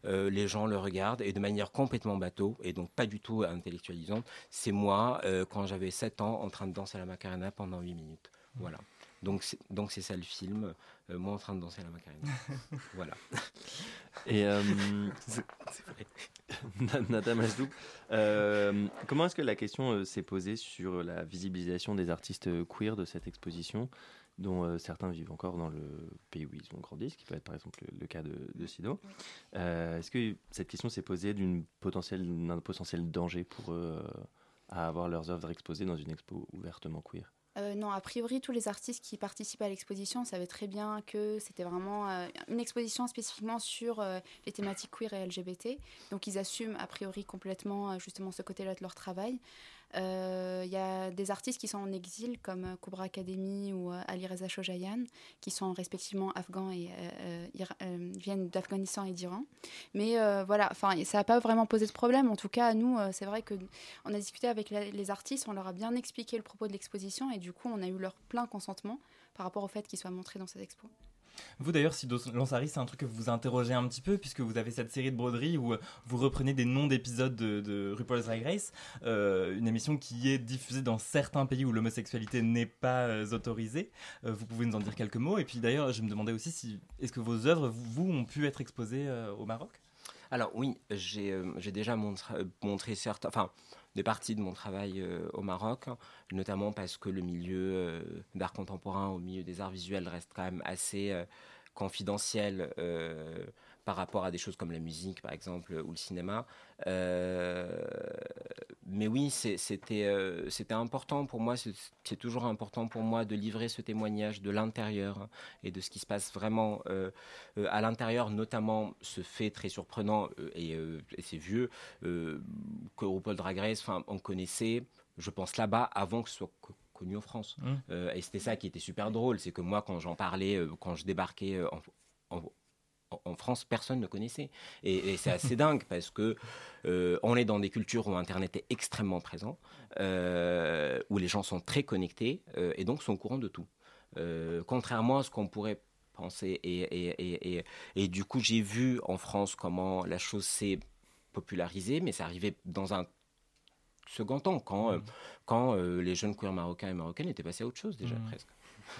euh, les gens le regardent et de manière complètement bateau et donc pas du tout intellectualisante. C'est moi, euh, quand j'avais 7 ans, en train de danser la Macarena pendant 8 minutes. Voilà. Donc c'est, donc c'est ça le film, moi en train de danser la Macarena. voilà. Et c'est, vrai. Nada comment est-ce que la question s'est posée sur la visibilisation des artistes queer de cette exposition dont euh, certains vivent encore dans le pays où ils ont grandi, ce qui peut être par exemple le, cas de, de Sido. Euh, est-ce que cette question s'est posée d'un potentiel, danger pour eux euh, à avoir leurs œuvres exposées dans une expo ouvertement queer? Non, a priori, tous les artistes qui participent à l'exposition savaient très bien que c'était vraiment une exposition spécifiquement sur les thématiques queer et LGBT. Donc, ils assument a priori complètement justement ce côté-là de leur travail. Il euh, y a des artistes qui sont en exil comme euh, Cobra Academy ou euh, Ali Reza Shojayan, qui sont respectivement afghans et viennent d'Afghanistan et d'Iran. Mais voilà, ça n'a pas vraiment posé de problème. En tout cas, nous, c'est vrai que on a discuté avec les artistes, on leur a bien expliqué le propos de l'exposition et du coup, on a eu leur plein consentement par rapport au fait qu'ils soient montrés dans cette expo. Vous d'ailleurs, si Lansari, c'est un truc que vous interrogez un petit peu, puisque vous avez cette série de broderies où euh, vous reprenez des noms d'épisodes de, RuPaul's Drag Race, euh, une émission qui est diffusée dans certains pays où l'homosexualité n'est pas euh, autorisée. vous pouvez nous en dire quelques mots. Et puis d'ailleurs, je me demandais aussi si est-ce que vos œuvres, vous, ont pu être exposées au Maroc? Alors oui, j'ai déjà montré certains... des parties de mon travail au Maroc, notamment parce que le milieu d'art contemporain, au milieu des arts visuels, reste quand même assez confidentiel par rapport à des choses comme la musique, par exemple, ou le cinéma. mais oui, c'était c'était important pour moi, c'est toujours important pour moi de livrer ce témoignage de l'intérieur et de ce qui se passe vraiment à l'intérieur, notamment ce fait très surprenant et, et c'est vieux que RuPaul Drag Race, on connaissait je pense là-bas avant que ce soit connu en France. Mmh. Euh, et c'était ça qui était super drôle, c'est que moi quand j'en parlais, euh, quand je débarquais euh, en, France, personne ne connaissait. Et, c'est assez dingue parce que on est dans des cultures où Internet est extrêmement présent, où les gens sont très connectés et donc sont au courant de tout. contrairement à ce qu'on pourrait penser. Et, et, et du coup, j'ai vu en France comment la chose s'est popularisée, mais c'est arrivé dans un second temps, quand, euh, mm. quand euh, les jeunes queers marocains et marocaines étaient passés à autre chose déjà mm. presque.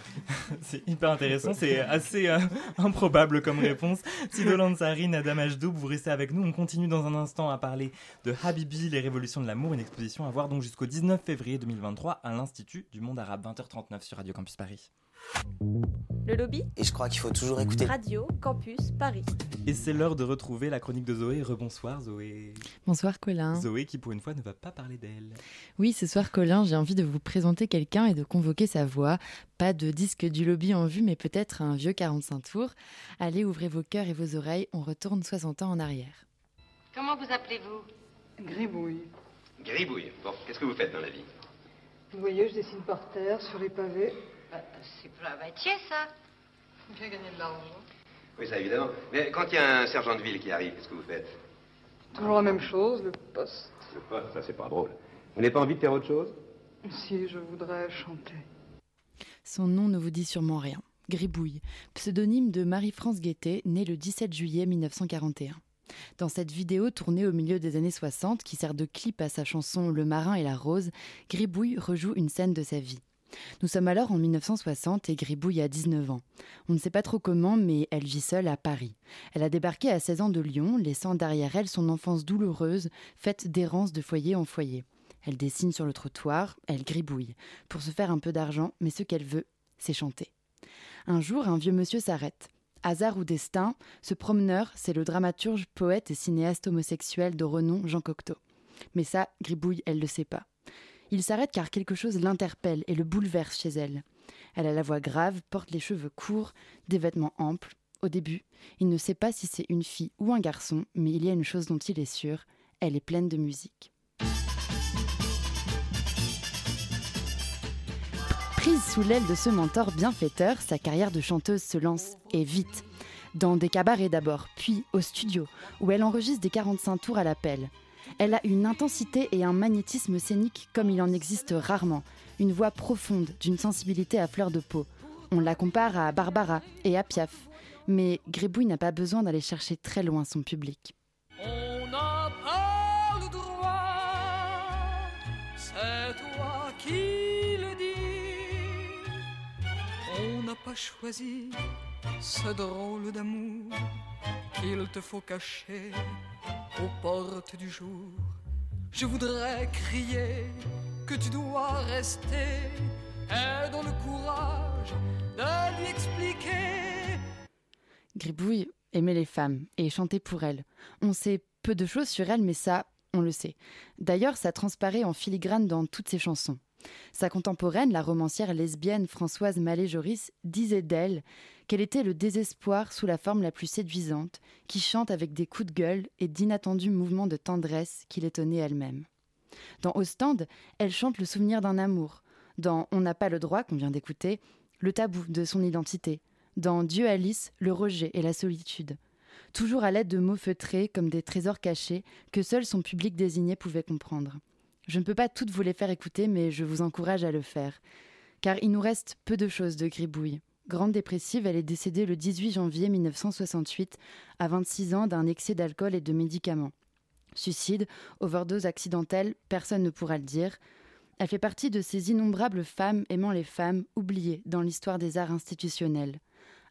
c'est hyper intéressant, c'est assez euh, improbable comme réponse. Sido Lansari, Nadam Ajdoub, vous restez avec nous. On continue dans un instant à parler de Habibi, les révolutions de l'amour, une exposition à voir donc jusqu'au 19 février 2023 à l'Institut du monde arabe, 20h39 sur Radio Campus Paris. Le lobby Et je crois qu'il faut toujours écouter Radio Campus Paris. Et c'est l'heure de retrouver la chronique de Zoé. Rebonsoir Zoé. Bonsoir Colin. Zoé qui pour une fois ne va pas parler d'elle. Oui, ce soir Colin, j'ai envie de vous présenter quelqu'un et de convoquer sa voix. Pas de disque du lobby en vue, mais peut-être un vieux 45 tours. Allez, ouvrez vos cœurs et vos oreilles, on retourne 60 ans en arrière. Comment vous appelez-vous? Gribouille. Gribouille. Bon, qu'est-ce que vous faites dans la vie? Vous voyez, je dessine par terre, sur les pavés. Bah, c'est pas un métier, ça. Bien gagner de l'argent? Oui, ça, évidemment. Mais quand il y a un sergent de ville qui arrive, qu'est-ce que vous faites? Toujours la même chose, le poste. Le poste, ça, c'est pas drôle. Vous n'avez pas envie de faire autre chose? Si, je voudrais chanter. Son nom ne vous dit sûrement rien. Gribouille, pseudonyme de Marie-France Guettet, née le 17 juillet 1941. Dans cette vidéo tournée au milieu des années 60, qui sert de clip à sa chanson Le marin et la rose, Gribouille rejoue une scène de sa vie. Nous sommes alors en 1960 et Gribouille a 19 ans. On ne sait pas trop comment, mais elle vit seule à Paris. Elle a débarqué à 16 ans de Lyon, laissant derrière elle son enfance douloureuse, faite d'errance de foyer en foyer. Elle dessine sur le trottoir, elle gribouille, pour se faire un peu d'argent, mais ce qu'elle veut, c'est chanter. Un jour, un vieux monsieur s'arrête. Hasard ou destin, ce promeneur, c'est le dramaturge, poète et cinéaste homosexuel de renom Jean Cocteau. Mais ça, Gribouille, elle le sait pas. Il s'arrête car quelque chose l'interpelle et le bouleverse chez elle. Elle a la voix grave, porte les cheveux courts, des vêtements amples. Au début, il ne sait pas si c'est une fille ou un garçon, mais il y a une chose dont il est sûr, elle est pleine de musique. Prise sous l'aile de ce mentor bienfaiteur, sa carrière de chanteuse se lance, et vite. Dans des cabarets d'abord, puis au studio, où elle enregistre des 45 tours à l'appel. Elle a une intensité et un magnétisme scénique comme il en existe rarement, une voix profonde, d'une sensibilité à fleur de peau. On la compare à Barbara et à Piaf, mais Grébouille n'a pas besoin d'aller chercher très loin son public. On n'a pas le droit, c'est toi qui le dis. On n'a pas choisi ce drôle d'amour qu'il te faut cacher aux portes du jour. Je voudrais crier que tu dois rester et dans le courage de lui expliquer. Gribouille aimait les femmes et chantait pour elles. On sait peu de choses sur elle, mais ça, on le sait. D'ailleurs, ça transparaît en filigrane dans toutes ses chansons. Sa contemporaine, la romancière lesbienne Françoise Mallet-Joris, disait d'elle qu'elle était le désespoir sous la forme la plus séduisante, qui chante avec des coups de gueule et d'inattendus mouvements de tendresse qui l'étonnaient elle-même. Dans Ostende, elle chante le souvenir d'un amour. Dans On n'a pas le droit, qu'on vient d'écouter, le tabou de son identité. Dans Dieu Alice, le rejet et la solitude. Toujours à l'aide de mots feutrés comme des trésors cachés que seul son public désigné pouvait comprendre. Je ne peux pas toutes vous les faire écouter, mais je vous encourage à le faire. Car il nous reste peu de choses de Gribouille. Grande dépressive, elle est décédée le 18 janvier 1968, à 26 ans, d'un excès d'alcool et de médicaments. Suicide, overdose accidentelle, personne ne pourra le dire. Elle fait partie de ces innombrables femmes aimant les femmes, oubliées dans l'histoire des arts institutionnels.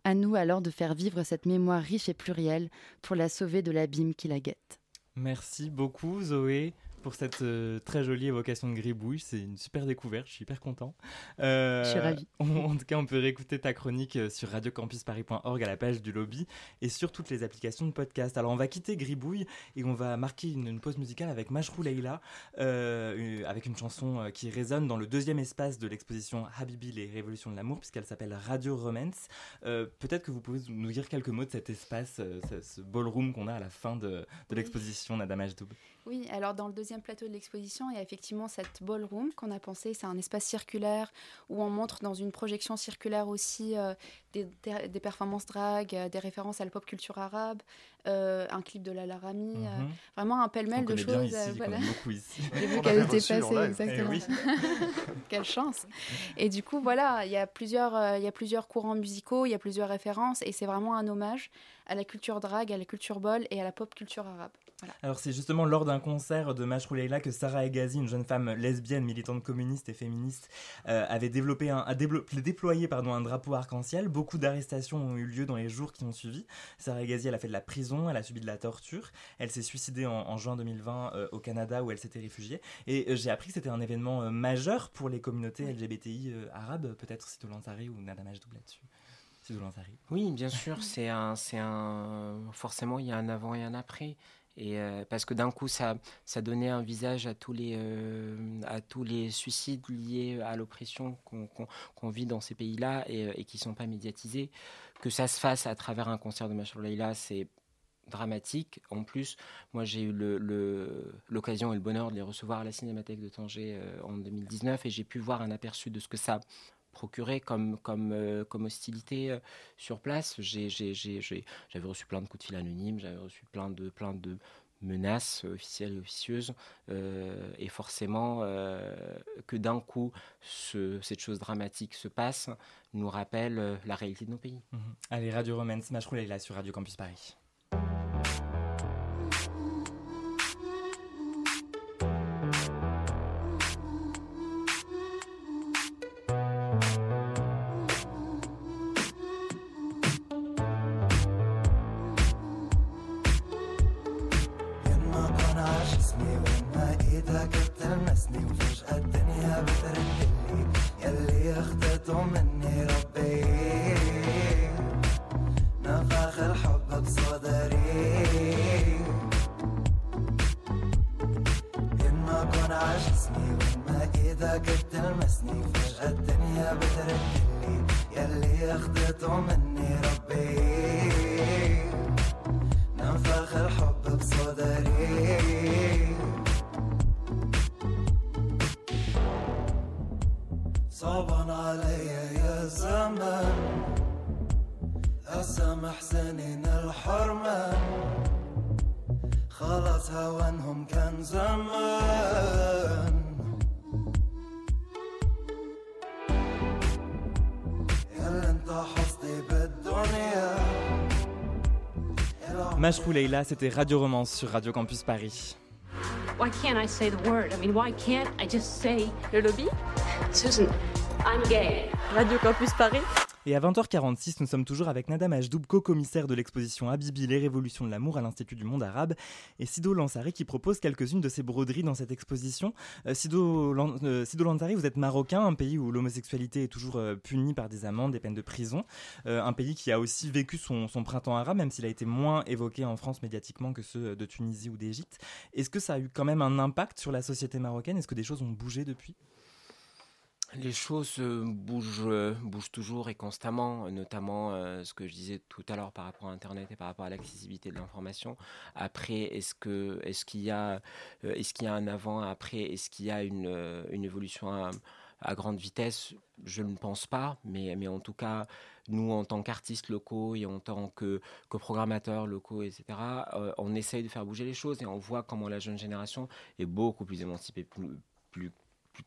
À nous alors de faire vivre cette mémoire riche et plurielle pour la sauver de l'abîme qui la guette. Merci beaucoup Zoé pour cette euh, très jolie évocation de Gribouille. C'est une super découverte, je suis hyper content. Euh, je suis ravie. en tout cas, on peut réécouter ta chronique euh, sur radiocampusparis.org à la page du lobby et sur toutes les applications de podcast. Alors, on va quitter Gribouille et on va marquer une, une pause musicale avec Mashrou Leila, euh, avec une chanson qui résonne dans le deuxième espace de l'exposition Habibi, les révolutions de l'amour, puisqu'elle s'appelle Radio Romance. Peut-être que vous pouvez nous dire quelques mots de cet espace, ce, ce ballroom qu'on a à la fin de, de l'exposition Nada Majdoub. Oui, alors dans le deuxième plateau de l'exposition, il y a effectivement cette ballroom qu'on a pensé, c'est un espace circulaire où on montre dans une projection circulaire aussi euh, des, des, performances drag, euh, des références à la pop culture arabe, euh, un clip de Lala Rami, mm -hmm. vraiment un pêle-mêle de choses. Ici, voilà. beaucoup ici. J'ai vu qu'elle était passée, exactement. Eh oui. Quelle chance. Et du coup, voilà, il y, a plusieurs, il y a plusieurs courants musicaux, il y a plusieurs références, et c'est vraiment un hommage à la culture drag, à la culture bol et à la pop culture arabe. Voilà. Alors c'est justement lors d'un concert de Mashrou Leila que Sarah Egazi, une jeune femme lesbienne, militante communiste et féministe, euh, avait développé un, a déployé pardon, un drapeau arc-en-ciel. Beaucoup d'arrestations ont eu lieu dans les jours qui ont suivi. Sarah Egazi, elle a fait de la prison, elle a subi de la torture. Elle s'est suicidée en, en, juin 2020 euh, au Canada où elle s'était réfugiée. Et euh, j'ai appris que c'était un événement majeur pour les communautés LGBTI arabes. Peut-être Sito Lansari ou Nada Majdoub là-dessus. Oui, bien sûr, c'est un, c'est un, forcément il y a un avant et un après. Euh, parce que d'un coup, ça, donnait un visage à tous les, euh, à tous les suicides liés à l'oppression qu'on qu qu vit dans ces pays-là et, et qui ne sont pas médiatisés. Que ça se fasse à travers un concert de Machar Leila, c'est dramatique. En plus, moi, j'ai eu l'occasion et le bonheur de les recevoir à la Cinémathèque de Tanger euh, en 2019 et j'ai pu voir un aperçu de ce que ça procuré comme, comme, euh, comme hostilité euh, sur place. J'avais reçu plein de coups de fil anonymes, j'avais reçu plein de, plein de menaces officielles et officieuses. Euh, et forcément, que d'un coup, ce, cette chose dramatique se passe, nous rappelle la réalité de nos pays. Mmh. Allez, Radio Machrou est là sur Radio Campus Paris. Mashrou Leila, c'était Radio Romance sur Radio Campus Paris. Why can't I say the word? I mean, why can't I just say Le lobby? Susan, I'm gay. Radio Campus Paris Et à 20h46, nous sommes toujours avec Nadam Ajdoub, co-commissaire de l'exposition Habibi, les révolutions de l'amour à l'Institut du monde arabe, et Sido Lansari qui propose quelques-unes de ses broderies dans cette exposition. Euh, euh, Sido Lansari, vous êtes marocain, un pays où l'homosexualité est toujours euh, punie par des amendes, des peines de prison, un pays qui a aussi vécu son printemps arabe, même s'il a été moins évoqué en France médiatiquement que ceux de Tunisie ou d'Égypte. Est-ce que ça a eu quand même un impact sur la société marocaine? Est-ce que des choses ont bougé depuis? Les choses euh, bougent, euh, bougent toujours et constamment, notamment euh, ce que je disais tout à l'heure par rapport à Internet et par rapport à l'accessibilité de l'information. Après, est-ce qu'il y a un avant après? Est-ce qu'il y a une, évolution à, grande vitesse? Je ne pense pas, mais en tout cas, nous en tant qu'artistes locaux et en tant que, que programmateurs locaux, etc., on essaye de faire bouger les choses et on voit comment la jeune génération est beaucoup plus émancipée, plus-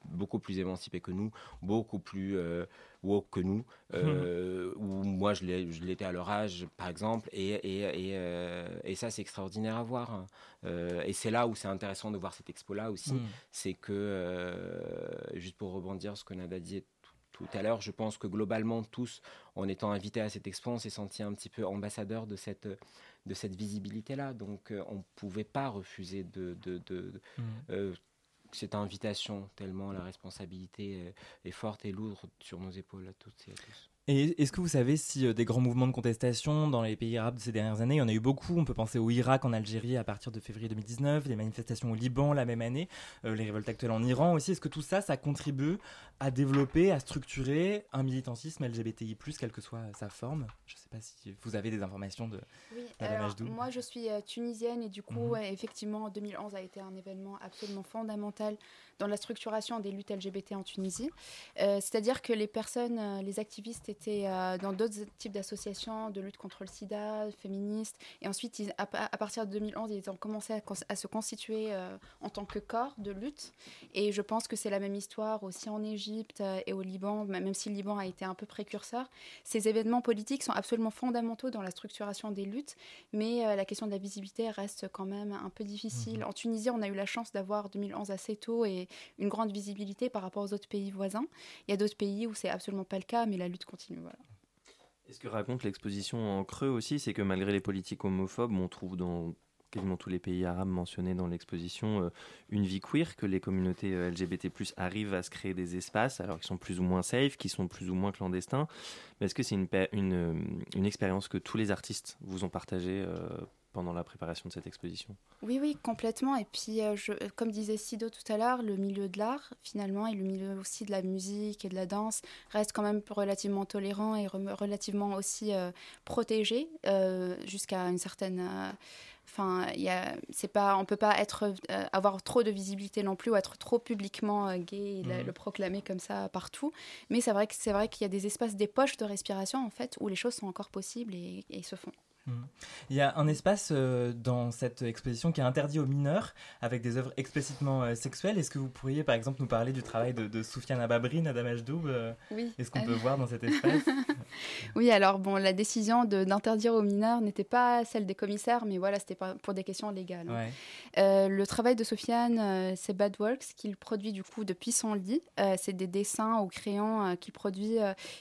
beaucoup plus émancipé que nous, beaucoup plus euh, woke que nous. Euh, Où moi, je l'étais à leur âge, par exemple, et, et, et, euh, et ça, c'est extraordinaire à voir. hein. Euh, et c'est là où c'est intéressant de voir cette expo-là aussi. Mm. C'est que, euh, juste pour rebondir ce que Nada disait tout, tout à l'heure, je pense que globalement, tous, en étant invités à cette expo, on s'est senti un petit peu ambassadeur de cette, de cette visibilité-là. Donc, on ne pouvait pas refuser de. de, de- Mm. euh, cette invitation, tellement la responsabilité est forte et lourde sur nos épaules à toutes et à tous. Et est-ce que vous savez si euh, des grands mouvements de contestation dans les pays arabes de ces dernières années, il y en a eu beaucoup, on peut penser au Irak, en Algérie à partir de février 2019, les manifestations au Liban la même année, euh, les révoltes actuelles en Iran aussi, est-ce que tout ça, ça contribue à développer, à structurer un militantisme LGBTI+, quelle que soit sa forme? Je ne sais pas si vous avez des informations de Oui, alors, moi je suis euh, tunisienne et du coup, ouais, effectivement, 2011 a été un événement absolument fondamental dans la structuration des luttes LGBT en Tunisie. Euh, C'est-à-dire que les personnes, euh, les activistes étaient euh, dans d'autres types d'associations de lutte contre le sida, féministes, et ensuite, ils- à, pa- à partir de 2011, ils ont commencé à, se constituer euh, en tant que corps de lutte. Et je pense que c'est la même histoire aussi en Égypte et au Liban, même si le Liban a été un peu précurseur. Ces événements politiques sont absolument fondamentaux dans la structuration des luttes, mais la question de la visibilité reste quand même un peu difficile. En Tunisie, on a eu la chance d'avoir 2011 assez tôt et une grande visibilité par rapport aux autres pays voisins. Il y a d'autres pays où c'est absolument pas le cas, mais la lutte continue. Voilà. Et ce que raconte l'exposition en creux aussi, c'est que malgré les politiques homophobes, on trouve dans quasiment tous les pays arabes mentionnés dans l'exposition euh, une vie queer, que les communautés euh, LGBT+, arrivent à se créer des espaces, alors qu'ils sont plus ou moins safe, qui sont plus ou moins clandestins. Est-ce que c'est euh, une expérience que tous les artistes vous ont partagée pendant la préparation de cette exposition Oui, oui, complètement. Et puis, euh, je, comme disait Sido tout à l'heure, le milieu de l'art, finalement, et le milieu aussi de la musique et de la danse, reste quand même relativement tolérant et relativement aussi euh, protégé euh, jusqu'à une certaine. euh, Enfin, il y a, c'est pas, on peut pas être, euh, avoir trop de visibilité non plus ou être trop publiquement euh, gay et le- Mhm. le proclamer comme ça partout. Mais c'est vrai que c'est vrai qu'il y a des espaces, des poches de respiration en fait où les choses sont encore possibles et, et se font. Mhm. Il y a un espace euh, dans cette exposition qui est interdit aux mineurs, avec des œuvres explicitement euh, sexuelles. Est-ce que vous pourriez, par exemple, nous parler du travail de, de Soufiane Ababri, Nadam Ajdoub euh, Oui. Est-ce qu'on peut voir dans cet espace? Oui, alors bon, la décision d'interdire aux mineurs n'était pas celle des commissaires, mais voilà, c'était pour des questions légales. hein. Ouais. Le travail de Sofiane, euh, c'est Bad Works, qu'il produit du coup depuis son lit. C'est des dessins au crayon qu'il produit.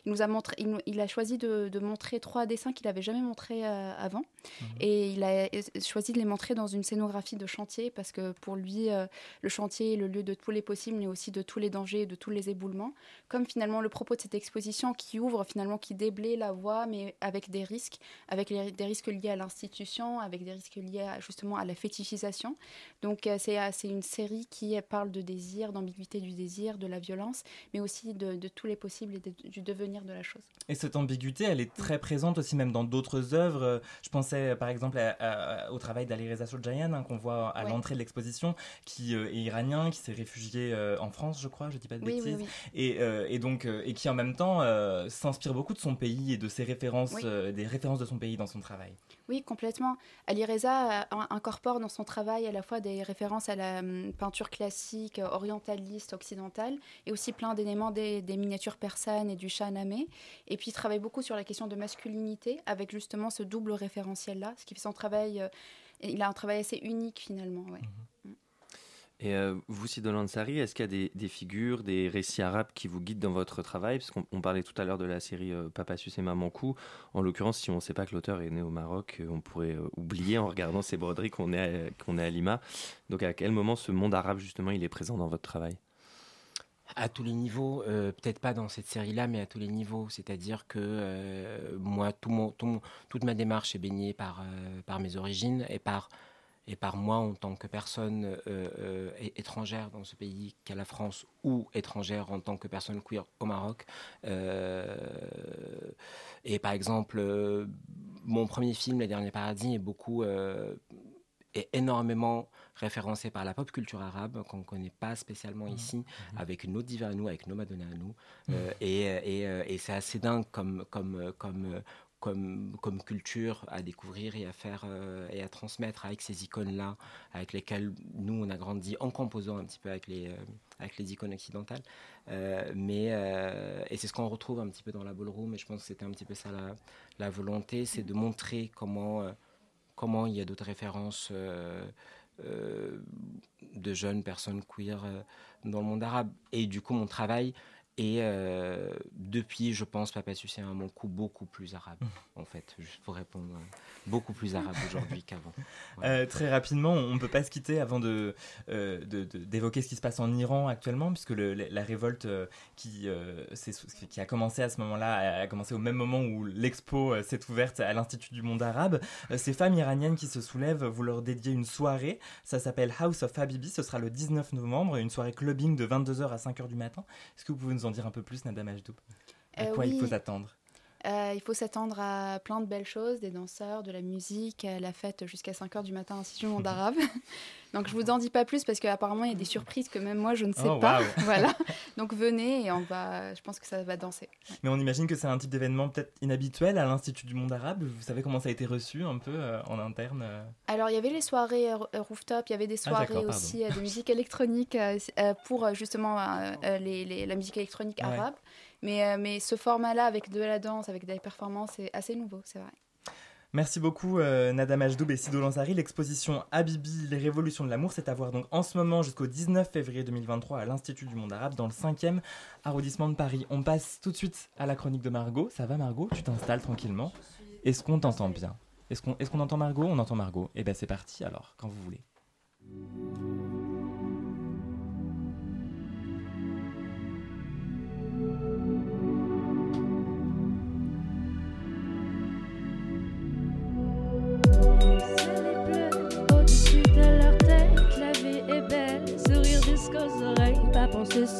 il nous a montré, il, a choisi de, de montrer trois dessins qu'il n'avait jamais montrés avant. Mmh. Et il a choisi de les montrer dans une scénographie de chantier parce que pour lui, le chantier est le lieu de tous les possibles, mais aussi de tous les dangers et de tous les éboulements. Comme finalement le propos de cette exposition qui ouvre, finalement, qui déblaye la voie, mais avec des risques, avec des risques liés à l'institution, avec des risques liés justement à la fétichisation. Donc c'est une série qui parle de désir, d'ambiguïté du désir, de la violence, mais aussi de, tous les possibles et du devenir de la chose. Et cette ambiguïté, elle est très présente aussi même dans d'autres œuvres. Je pensais par exemple au travail d'Ali Reza Sojayan hein, qu'on voit à l'entrée de l'exposition, qui euh, est iranien, qui s'est réfugié euh, en France, je crois, je dis pas de bêtises, Et, euh, et, donc et qui en même temps s'inspire beaucoup de son pays et de ses références, des références de son pays dans son travail. Oui, complètement. Ali Reza incorpore dans son travail à la fois des références à la hum, peinture classique, orientaliste, occidentale, et aussi plein d'éléments des, miniatures persanes et du Shahnameh. Et puis il travaille beaucoup sur la question de masculinité, avec justement ce double référentiel-là, ce qui fait son travail. Euh, il a un travail assez unique finalement. Ouais. Mhm. Mm. Et euh, vous, Sidolan Ansari, est-ce qu'il y a des, figures, des récits arabes qui vous guident dans votre travail? Parce qu'on parlait tout à l'heure de la série euh, Papa Sus et Maman Cou. En l'occurrence, si on ne sait pas que l'auteur est né au Maroc, on pourrait oublier en regardant ces broderies qu'on est, est à Lima. Donc à quel moment ce monde arabe, justement, il est présent dans votre travail? À tous les niveaux, euh, peut-être pas dans cette série-là, mais à tous les niveaux. C'est-à-dire que euh, moi, tout mon, toute ma démarche est baignée euh, par mes origines et par, et par moi en tant que personne étrangère dans ce pays qu'est la France ou étrangère en tant que personne queer au Maroc. et par exemple, mon premier film, Les Derniers Paradis, est beaucoup, est énormément référencé par la pop culture arabe qu'on ne connaît pas spécialement mmh. ici, mmh. avec nos divas à nous, avec nos madonnas à nous. Mmh. Euh, et, et, euh, et c'est assez dingue comme, comme, comme, comme, culture à découvrir et à faire euh, et à transmettre avec ces icônes-là, avec lesquelles nous on a grandi en composant un petit peu avec les, avec les icônes occidentales. mais et c'est ce qu'on retrouve un petit peu dans la ballroom. Et je pense que c'était un petit peu ça la, la volonté, c'est de montrer comment comment il y a d'autres références. Euh, de jeunes personnes queer euh, dans le monde arabe. Et du coup, mon travail et euh, depuis, je pense, Papa Sucé a mon coup beaucoup plus arabe, en fait, juste pour répondre, euh, beaucoup plus arabe aujourd'hui qu'avant. Euh, très rapidement, on ne peut pas se quitter avant de, d'évoquer ce qui se passe en Iran actuellement, puisque le, la révolte qui, qui a commencé à ce moment-là, a commencé au même moment où l'expo s'est ouverte à l'Institut du monde arabe. ces femmes iraniennes qui se soulèvent, vous leur dédiez une soirée, ça s'appelle House of Habibi, ce sera le 19 novembre, une soirée clubbing de 22h à 5h du matin. Est-ce que vous pouvez nous en dire un peu plus, Nada Majdoub À quoi il faut s'attendre euh, il faut s'attendre à plein de belles choses, des danseurs, de la musique, la fête jusqu'à 5h du matin ainsi du monde arabe. Donc je vous en dis pas plus parce qu'apparemment il y a des surprises que même moi je ne sais oh, pas. voilà. Donc venez et on va, je pense que ça va danser. Mais on imagine que c'est un type d'événement peut-être inhabituel à l'Institut du monde arabe. Vous savez comment ça a été reçu un peu euh, en interne euh Alors il y avait les soirées rooftop, il y avait des ah, soirées aussi de musique électronique pour justement les, la musique électronique arabe. Mais, euh, mais ce format-là, avec de la danse, avec des performances, c'est assez nouveau, c'est vrai. Merci beaucoup euh, Nada et Sido Lanzari. L'exposition Habibi, les révolutions de l'amour, c'est à voir donc en ce moment jusqu'au 19 février 2023 à l'Institut du monde arabe dans le 5e arrondissement de Paris. On passe tout de suite à la chronique de Margot. Ça va Margot? Tu t'installes tranquillement? Est-ce qu'on t'entend bien? Est-ce qu'on est qu'on entend Margot? On entend Margot. Eh bien c'est parti alors, quand vous voulez.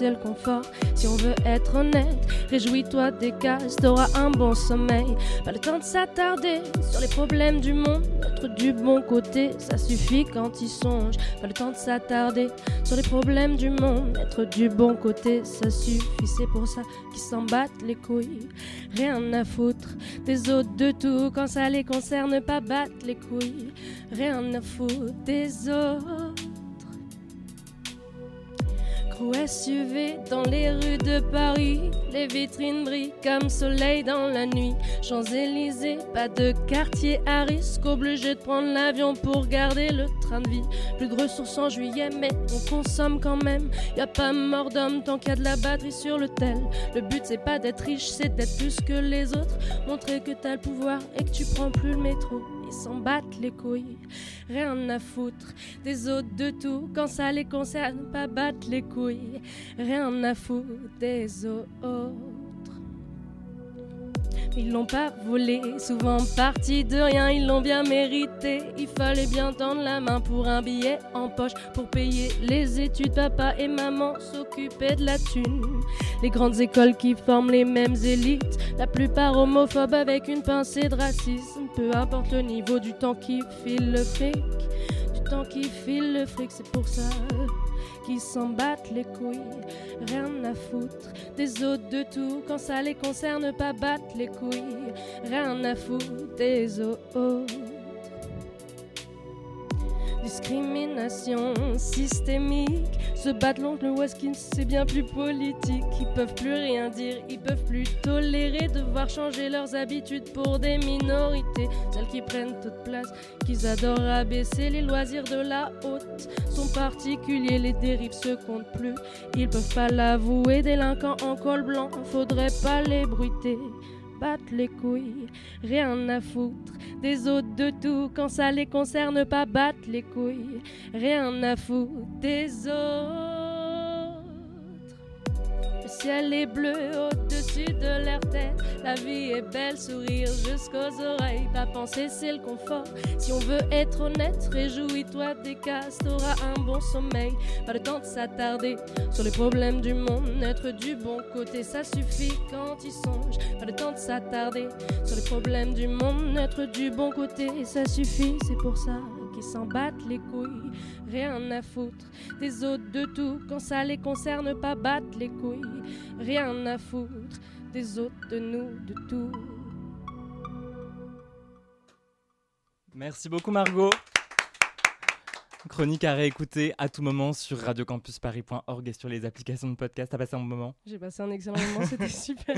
C'est le confort. Si on veut être honnête, réjouis-toi des cases, t'auras un bon sommeil. Pas le temps de s'attarder sur les problèmes du monde, être du bon côté, ça suffit quand il songe. Pas le temps de s'attarder sur les problèmes du monde, être du bon côté, ça suffit. C'est pour ça qu'ils s'en battent les couilles. Rien à foutre des autres de tout quand ça les concerne, pas battre les couilles. Rien à foutre des autres. SUV dans les rues de Paris. Les vitrines brillent comme soleil dans la nuit. Champs-Élysées, pas de quartier à risque. Obligé de prendre l'avion pour garder le train de vie. Plus de ressources en juillet, mais on consomme quand même. Y a pas mort d'homme tant qu'il y a de la batterie sur le tel. Le but c'est pas d'être riche, c'est d'être plus que les autres. Montrer que t'as le pouvoir et que tu prends plus le métro s'en battent les couilles. Rien à foutre des autres de tout quand ça les concerne, pas battre les couilles. Rien à foutre des autres. Ils l'ont pas volé, souvent parti de rien, ils l'ont bien mérité. Il fallait bien tendre la main pour un billet en poche, pour payer les études. Papa et maman s'occupaient de la thune. Les grandes écoles qui forment les mêmes élites, la plupart homophobes avec une pincée de racisme. Peu importe le niveau du temps qui file le fric, qui file le fric, c'est pour ça qui s'en battent les couilles, rien à foutre des autres de tout quand ça les concerne pas battre les couilles, rien à foutre des autres. Discrimination systémique, se battre l'oncle Watkins, c'est bien plus politique. Ils peuvent plus rien dire, ils peuvent plus tolérer devoir changer leurs habitudes pour des minorités, celles qui prennent toute place, qu'ils adorent abaisser les loisirs de la haute. Sont particuliers, les dérives se comptent plus. Ils peuvent pas l'avouer, délinquants en col blanc, faudrait pas les bruiter battre les couilles, rien à foutre. Des autres de tout quand ça les concerne pas battre les couilles, rien à foutre. Des autres. Ciel est bleu au-dessus de leur tête, la vie est belle, sourire jusqu'aux oreilles, pas penser c'est le confort. Si on veut être honnête, réjouis-toi des casses, t'auras un bon sommeil, pas le temps de s'attarder sur les problèmes du monde, être du bon côté, ça suffit quand il songe, pas le temps de s'attarder sur les problèmes du monde, être du bon côté, ça suffit, c'est pour ça s'en battent les couilles, rien à foutre des autres de tout quand ça les concerne pas battre les couilles, rien à foutre des autres de nous de tout. Merci beaucoup Margot. Chronique à réécouter à tout moment sur radiocampusparis.org et sur les applications de podcast. T'as passé un bon moment J'ai passé un excellent moment, c'était super.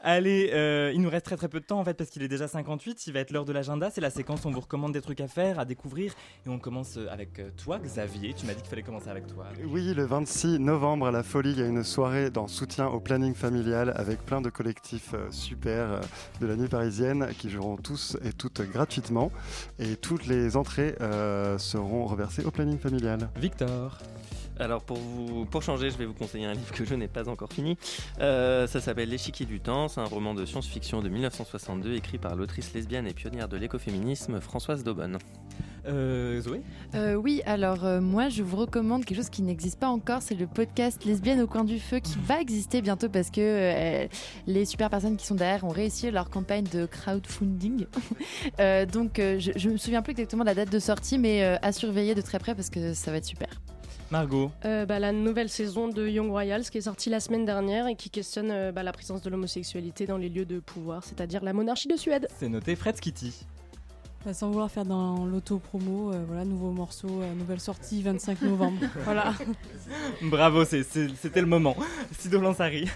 Allez, euh, il nous reste très très peu de temps en fait parce qu'il est déjà 58. Il va être l'heure de l'agenda. C'est la séquence où on vous recommande des trucs à faire, à découvrir. Et on commence avec euh, toi, Xavier. Tu m'as dit qu'il fallait commencer avec toi. Oui, le 26 novembre à la Folie, il y a une soirée dans soutien au planning familial avec plein de collectifs euh, super euh, de la nuit parisienne qui joueront tous et toutes gratuitement. Et toutes les entrées euh, seront reversées au planning familial. Victor. Alors pour vous, pour changer, je vais vous conseiller un livre que je n'ai pas encore fini. Euh, ça s'appelle L'échiquier du temps. C'est un roman de science-fiction de 1962 écrit par l'autrice lesbienne et pionnière de l'écoféminisme Françoise Daubonne. Euh, Zoé Euh, oui, alors euh, moi je vous recommande quelque chose qui n'existe pas encore, c'est le podcast Lesbienne au coin du feu qui va exister bientôt parce que euh, les super personnes qui sont derrière ont réussi leur campagne de crowdfunding. Euh, donc euh, je, je me souviens plus exactement de la date de sortie, mais euh, à surveiller de très près parce que ça va être super. Margot. Euh, bah, la nouvelle saison de Young Royals qui est sortie la semaine dernière et qui questionne euh, bah, la présence de l'homosexualité dans les lieux de pouvoir, c'est-à-dire la monarchie de Suède. C'est noté Fred Kitty. Bah, sans vouloir faire dans l'auto-promo, euh, voilà, nouveau morceau, euh, nouvelle sortie 25 novembre. voilà. Bravo, c'était le moment. Sido Lansari.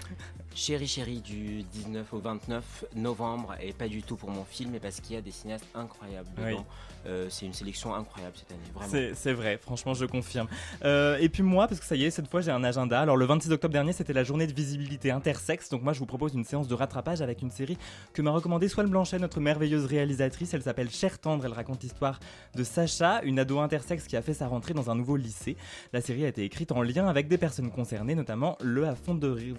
Chéri Chéri du 19 au 29 novembre et pas du tout pour mon film mais parce qu'il y a des cinéastes incroyables Oui. dedans. Euh, c'est une sélection incroyable cette année, vraiment. C'est vrai, franchement, je confirme. Euh, et puis moi, parce que ça y est, cette fois j'ai un agenda. Alors le 26 octobre dernier, c'était la journée de visibilité intersexe. Donc moi, je vous propose une séance de rattrapage avec une série que m'a recommandée Swan Blanchet, notre merveilleuse réalisatrice. Elle s'appelle Cher Tendre. Elle raconte l'histoire de Sacha, une ado intersexe qui a fait sa rentrée dans un nouveau lycée. La série a été écrite en lien avec des personnes concernées, notamment le fondatrice,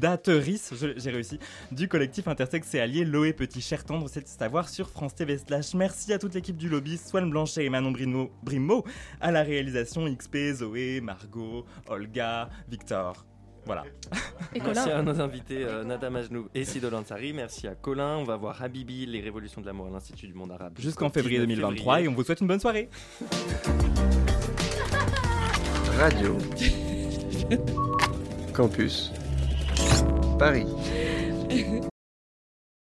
je- j'ai réussi, du collectif intersexe et allié Loé Petit Cher Tendre. C'est à voir sur France TV slash. Merci à toute l'équipe du lobby, Swan Blanchet et Manon Brino, Brimo, à la réalisation XP, Zoé, Margot, Olga, Victor. Voilà. Merci à nos invités euh, Nada Majnou et Sido Lansari. Merci à Colin. On va voir Habibi, les révolutions de l'amour à l'Institut du monde arabe. Jusqu'en février 2023 et on vous souhaite une bonne soirée. Radio Campus Paris.